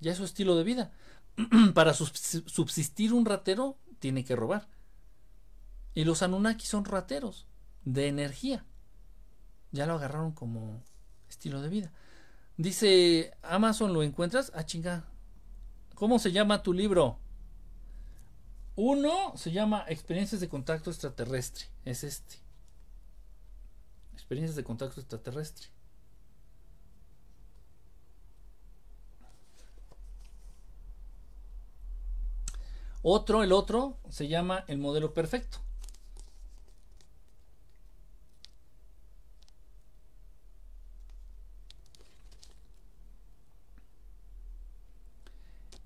Ya su estilo de vida. *clears throat* Para subsistir un ratero tiene que robar. Y los Anunnaki son rateros de energía. Ya lo agarraron como estilo de vida. Dice Amazon, ¿lo encuentras? Ah, chinga. ¿Cómo se llama tu libro? Uno se llama Experiencias de Contacto Extraterrestre. Es este experiencias de contacto extraterrestre. Otro, el otro, se llama el modelo perfecto.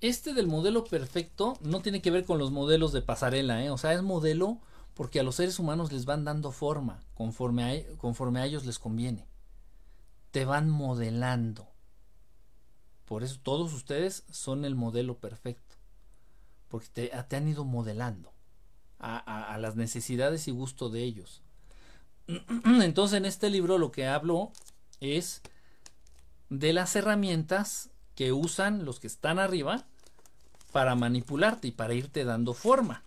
Este del modelo perfecto no tiene que ver con los modelos de pasarela, ¿eh? o sea, es modelo porque a los seres humanos les van dando forma conforme conforme a ellos les conviene. Te van modelando. Por eso todos ustedes son el modelo perfecto. Porque te, han ido modelando a, las necesidades y gusto de ellos. *clears throat* Entonces en este libro lo que hablo es de las herramientas que usan los que están arriba para manipularte y para irte dando forma.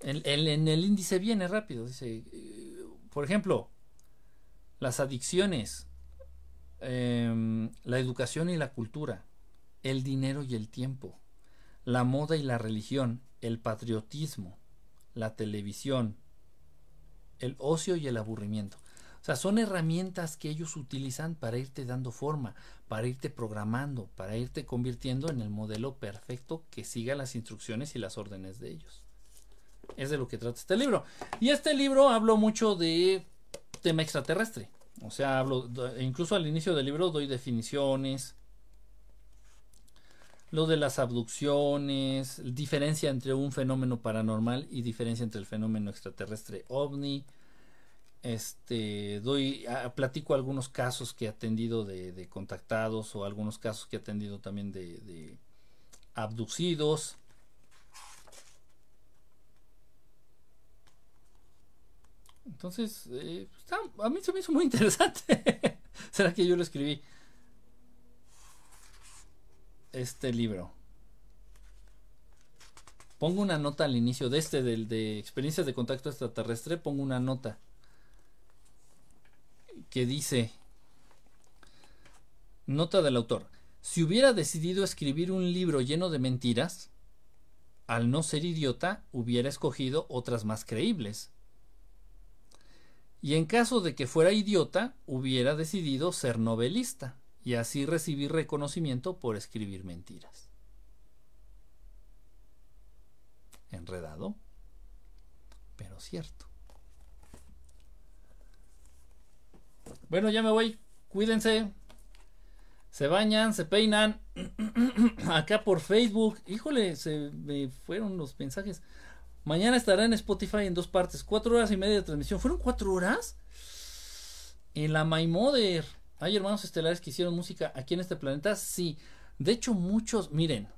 En, el índice viene rápido. Dice, eh, por ejemplo, las adicciones, em, la educación y la cultura, el dinero y el tiempo, la moda y la religión, el patriotismo, la televisión, el ocio y el aburrimiento. O sea, son herramientas que ellos utilizan para irte dando forma, para irte programando, para irte convirtiendo en el modelo perfecto que siga las instrucciones y las órdenes de ellos. Es de lo que trata este libro. Y este libro hablo mucho de tema extraterrestre. O sea, hablo, incluso al inicio del libro doy definiciones, lo de las abducciones, diferencia entre un fenómeno paranormal y diferencia entre el fenómeno extraterrestre ovni. Este, doy, platico algunos casos que he atendido de, contactados o algunos casos que he atendido también de, de abducidos. Entonces, eh, a mí se me hizo muy *laughs* interesante. ¿Será que yo lo escribí? Este libro. Pongo una nota al inicio de este, del de experiencias de contacto extraterrestre, pongo una nota que dice, nota del autor, si hubiera decidido escribir un libro lleno de mentiras, al no ser idiota, hubiera escogido otras más creíbles y en caso de que fuera idiota, hubiera decidido ser novelista y así recibir reconocimiento por escribir mentiras. Enredado, pero cierto. Bueno, ya me voy. Cuídense. Se bañan, se peinan. *clears throat* Acá por Facebook. Híjole, se me fueron los mensajes. Mañana estará en Spotify en dos partes. Cuatro horas y media de transmisión. ¿Fueron cuatro horas? En la MyMother. ¿Hay hermanos estelares que hicieron música aquí en este planeta? Sí. De hecho, muchos, miren,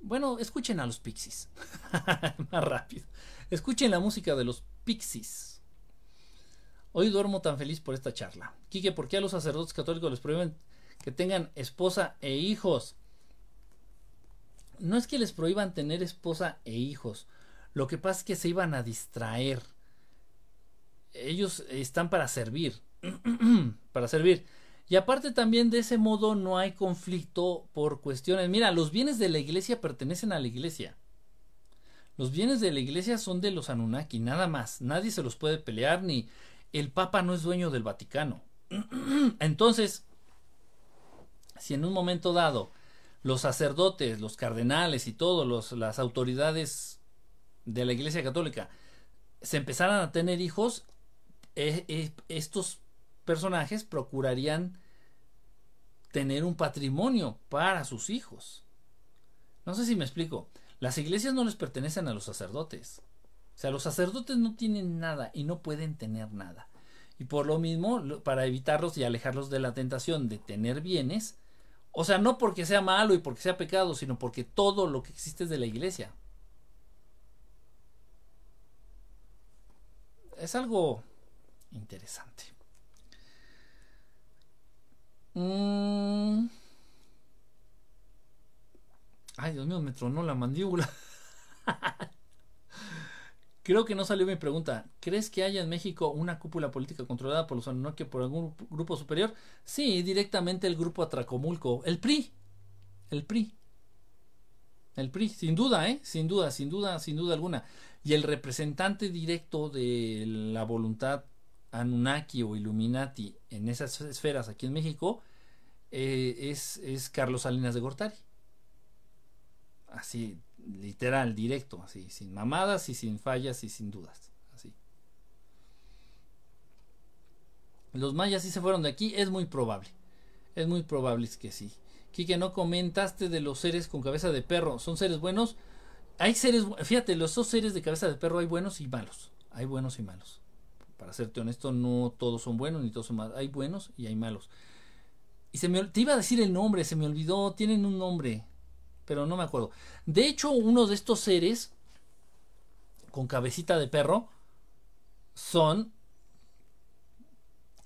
Bueno, escuchen a los Pixies. *laughs* Más rápido. Escuchen la música de los Pixies. Hoy duermo tan feliz por esta charla. Quique, ¿por qué a los sacerdotes católicos les prohíben que tengan esposa e hijos? No es que les prohíban tener esposa e hijos. Lo que pasa es que se iban a distraer. Ellos están para servir. *clears throat* para servir. Y aparte también de ese modo no hay conflicto por cuestiones. Mira, los bienes de la iglesia pertenecen a la iglesia. Los bienes de la iglesia son de los Anunnaki, nada más. Nadie se los puede pelear ni el Papa no es dueño del Vaticano. *clears throat* Entonces, si en un momento dado los sacerdotes, los cardenales y todas las autoridades de la Iglesia Católica se empezaran a tener hijos, eh, eh, estos personajes procurarían tener un patrimonio para sus hijos. No sé si me explico. Las iglesias no les pertenecen a los sacerdotes. O sea, los sacerdotes no tienen nada y no pueden tener nada. Y por lo mismo, para evitarlos y alejarlos de la tentación de tener bienes, o sea, no porque sea malo y porque sea pecado, sino porque todo lo que existe es de la iglesia. Es algo interesante. Mm. Ay, Dios mío, me tronó la mandíbula. *laughs* Creo que no salió mi pregunta. ¿Crees que haya en México una cúpula política controlada por los Anunnaki por algún grupo superior? Sí, directamente el grupo Atracomulco. El PRI. El PRI. El PRI, sin duda, ¿eh? Sin duda, sin duda, sin duda alguna. Y el representante directo de la voluntad Anunnaki o Illuminati en esas esferas aquí en México eh, es, es, Carlos Salinas de Gortari. Así, literal, directo, así, sin mamadas y sin fallas y sin dudas. Así. Los mayas sí se fueron de aquí, es muy probable. Es muy probable que sí. Quique, no comentaste de los seres con cabeza de perro. ¿Son seres buenos? Hay seres, fíjate, los dos seres de cabeza de perro hay buenos y malos. Hay buenos y malos para serte honesto, no todos son buenos ni todos son malos. Hay buenos y hay malos. Y se me te iba a decir el nombre, se me olvidó, tienen un nombre, pero no me acuerdo. De hecho, uno de estos seres con cabecita de perro son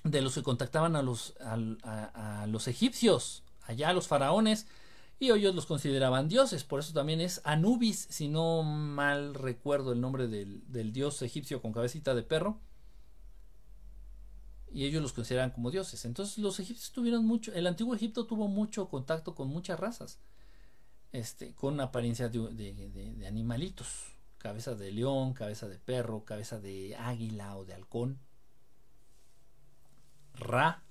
de los que contactaban a los, a, los egipcios, allá a los faraones, y ellos los consideraban dioses, por eso también es Anubis, si no mal recuerdo el nombre del, del dios egipcio con cabecita de perro y ellos los consideran como dioses. Entonces los egipcios tuvieron mucho, el antiguo Egipto tuvo mucho contacto con muchas razas, este, con apariencia de, animalitos, cabeza de león, cabeza de perro, cabeza de águila o de halcón. Ra,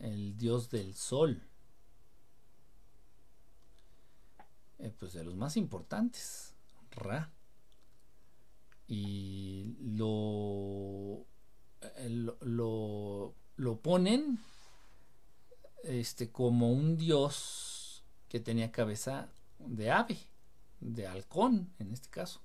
el dios del sol, eh, pues de los más importantes, Ra y lo, lo, lo ponen este, como un dios que tenía cabeza de ave, de halcón en este caso.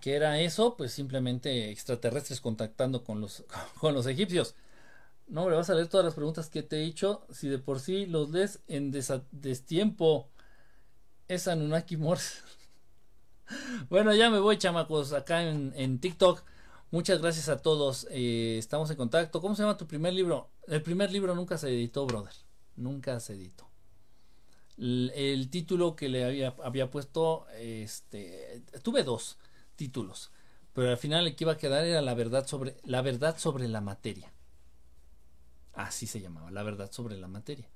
¿Qué era eso? Pues simplemente extraterrestres contactando con los, *laughs* con los egipcios. No, me vas a leer todas las preguntas que te he hecho. Si de por sí los lees en destiempo. Es Anunnaki Morse. *laughs* bueno, ya me voy, chamacos, acá en, TikTok. Muchas gracias a todos. Eh, estamos en contacto. ¿Cómo se llama tu primer libro? El primer libro nunca se editó, brother. Nunca se editó. El, título que le había, había puesto, este, tuve dos títulos, pero al final el que iba a quedar era la verdad sobre la verdad sobre la materia. Así se llamaba, la verdad sobre la materia.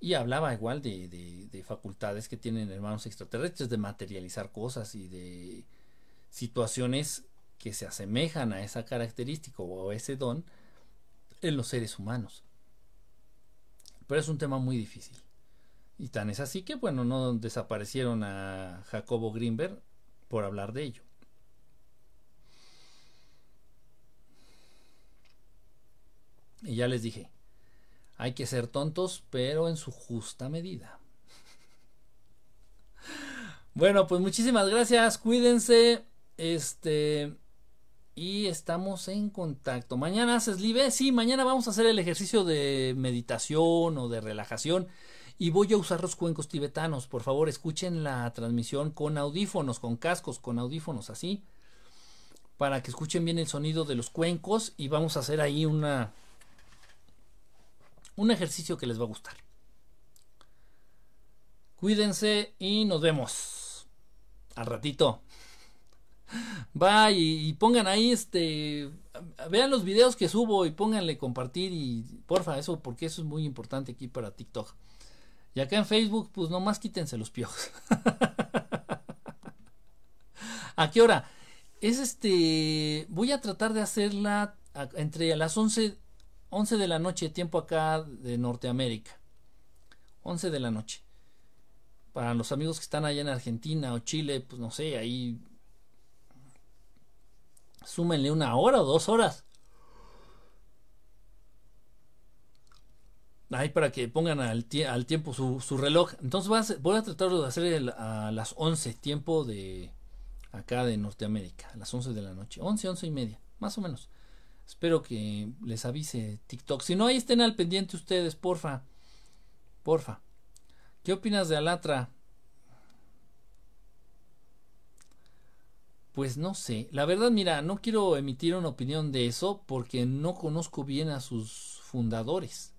Y hablaba igual de, facultades que tienen hermanos extraterrestres, de materializar cosas y de situaciones que se asemejan a esa característica o a ese don en los seres humanos. Pero es un tema muy difícil. Y tan es así que, bueno, no desaparecieron a Jacobo Greenberg por hablar de ello. Y ya les dije, hay que ser tontos, pero en su justa medida. *laughs* Bueno, pues muchísimas gracias, cuídense. Este y estamos en contacto. Mañana haces live. Sí, mañana vamos a hacer el ejercicio de meditación o de relajación. Y voy a usar los cuencos tibetanos. Por favor, escuchen la transmisión con audífonos, con cascos, con audífonos así. Para que escuchen bien el sonido de los cuencos. Y vamos a hacer ahí una. Un ejercicio que les va a gustar. Cuídense y nos vemos. Al ratito. Va y, pongan ahí este. Vean los videos que subo y pónganle compartir y porfa, eso porque eso es muy importante aquí para TikTok. Y acá en Facebook, pues nomás quítense los piojos. *laughs* ¿A qué hora? Es este. Voy a tratar de hacerla entre las 11, 11 de la noche, tiempo acá de Norteamérica. 11 de la noche. Para los amigos que están allá en Argentina o Chile, pues no sé, ahí súmenle una hora o dos horas. Ahí para que pongan al, al tiempo su, reloj. Entonces voy a, tratar de hacer a las 11, tiempo de acá de Norteamérica, a las 11 de la noche. 11, 11 y media, más o menos. Espero que les avise TikTok. Si no, ahí estén al pendiente ustedes, porfa. Porfa. ¿Qué opinas de Alatra? Pues no sé. La verdad, mira, no quiero emitir una opinión de eso porque no conozco bien a sus fundadores.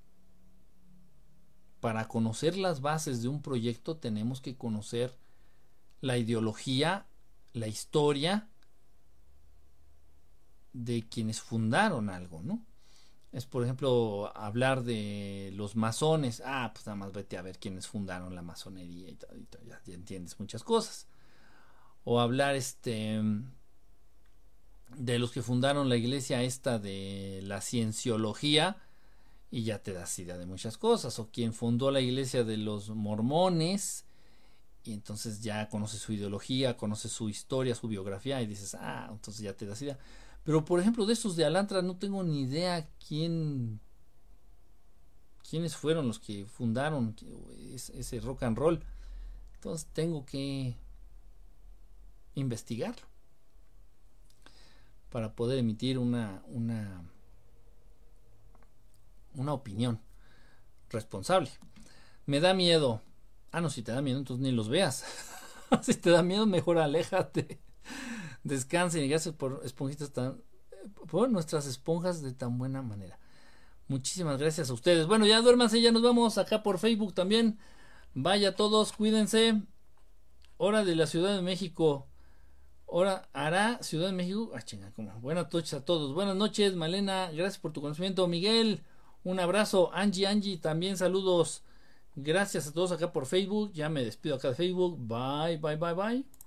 Para conocer las bases de un proyecto tenemos que conocer la ideología, la historia de quienes fundaron algo, ¿no? Es, por ejemplo, hablar de los masones. Ah, pues nada más vete a ver quiénes fundaron la masonería y, todo, ya entiendes muchas cosas o hablar este de los que fundaron la iglesia esta de la cienciología y ya te das idea de muchas cosas o quien fundó la iglesia de los mormones y entonces ya conoces su ideología, conoces su historia, su biografía y dices, ah, entonces ya te das idea. Pero por ejemplo de estos de Alantra no tengo ni idea quién quiénes fueron los que fundaron ese rock and roll. Entonces tengo que investigarlo para poder emitir una, una, una opinión responsable. Me da miedo. Ah, no, si te da miedo, entonces ni los veas. *laughs* si te da miedo, mejor aléjate. Descansen y gracias por esponjitas tan. por nuestras esponjas de tan buena manera. Muchísimas gracias a ustedes. Bueno, ya duérmanse, ya nos vamos acá por Facebook también. Vaya todos, cuídense. Hora de la Ciudad de México. Ahora hará Ciudad de México. Ah, chinga, como. Buenas noches a todos. Buenas noches, Malena. Gracias por tu conocimiento. Miguel, un abrazo. Angie, Angie, también saludos. Gracias a todos acá por Facebook. Ya me despido acá de Facebook. Bye, bye, bye, bye.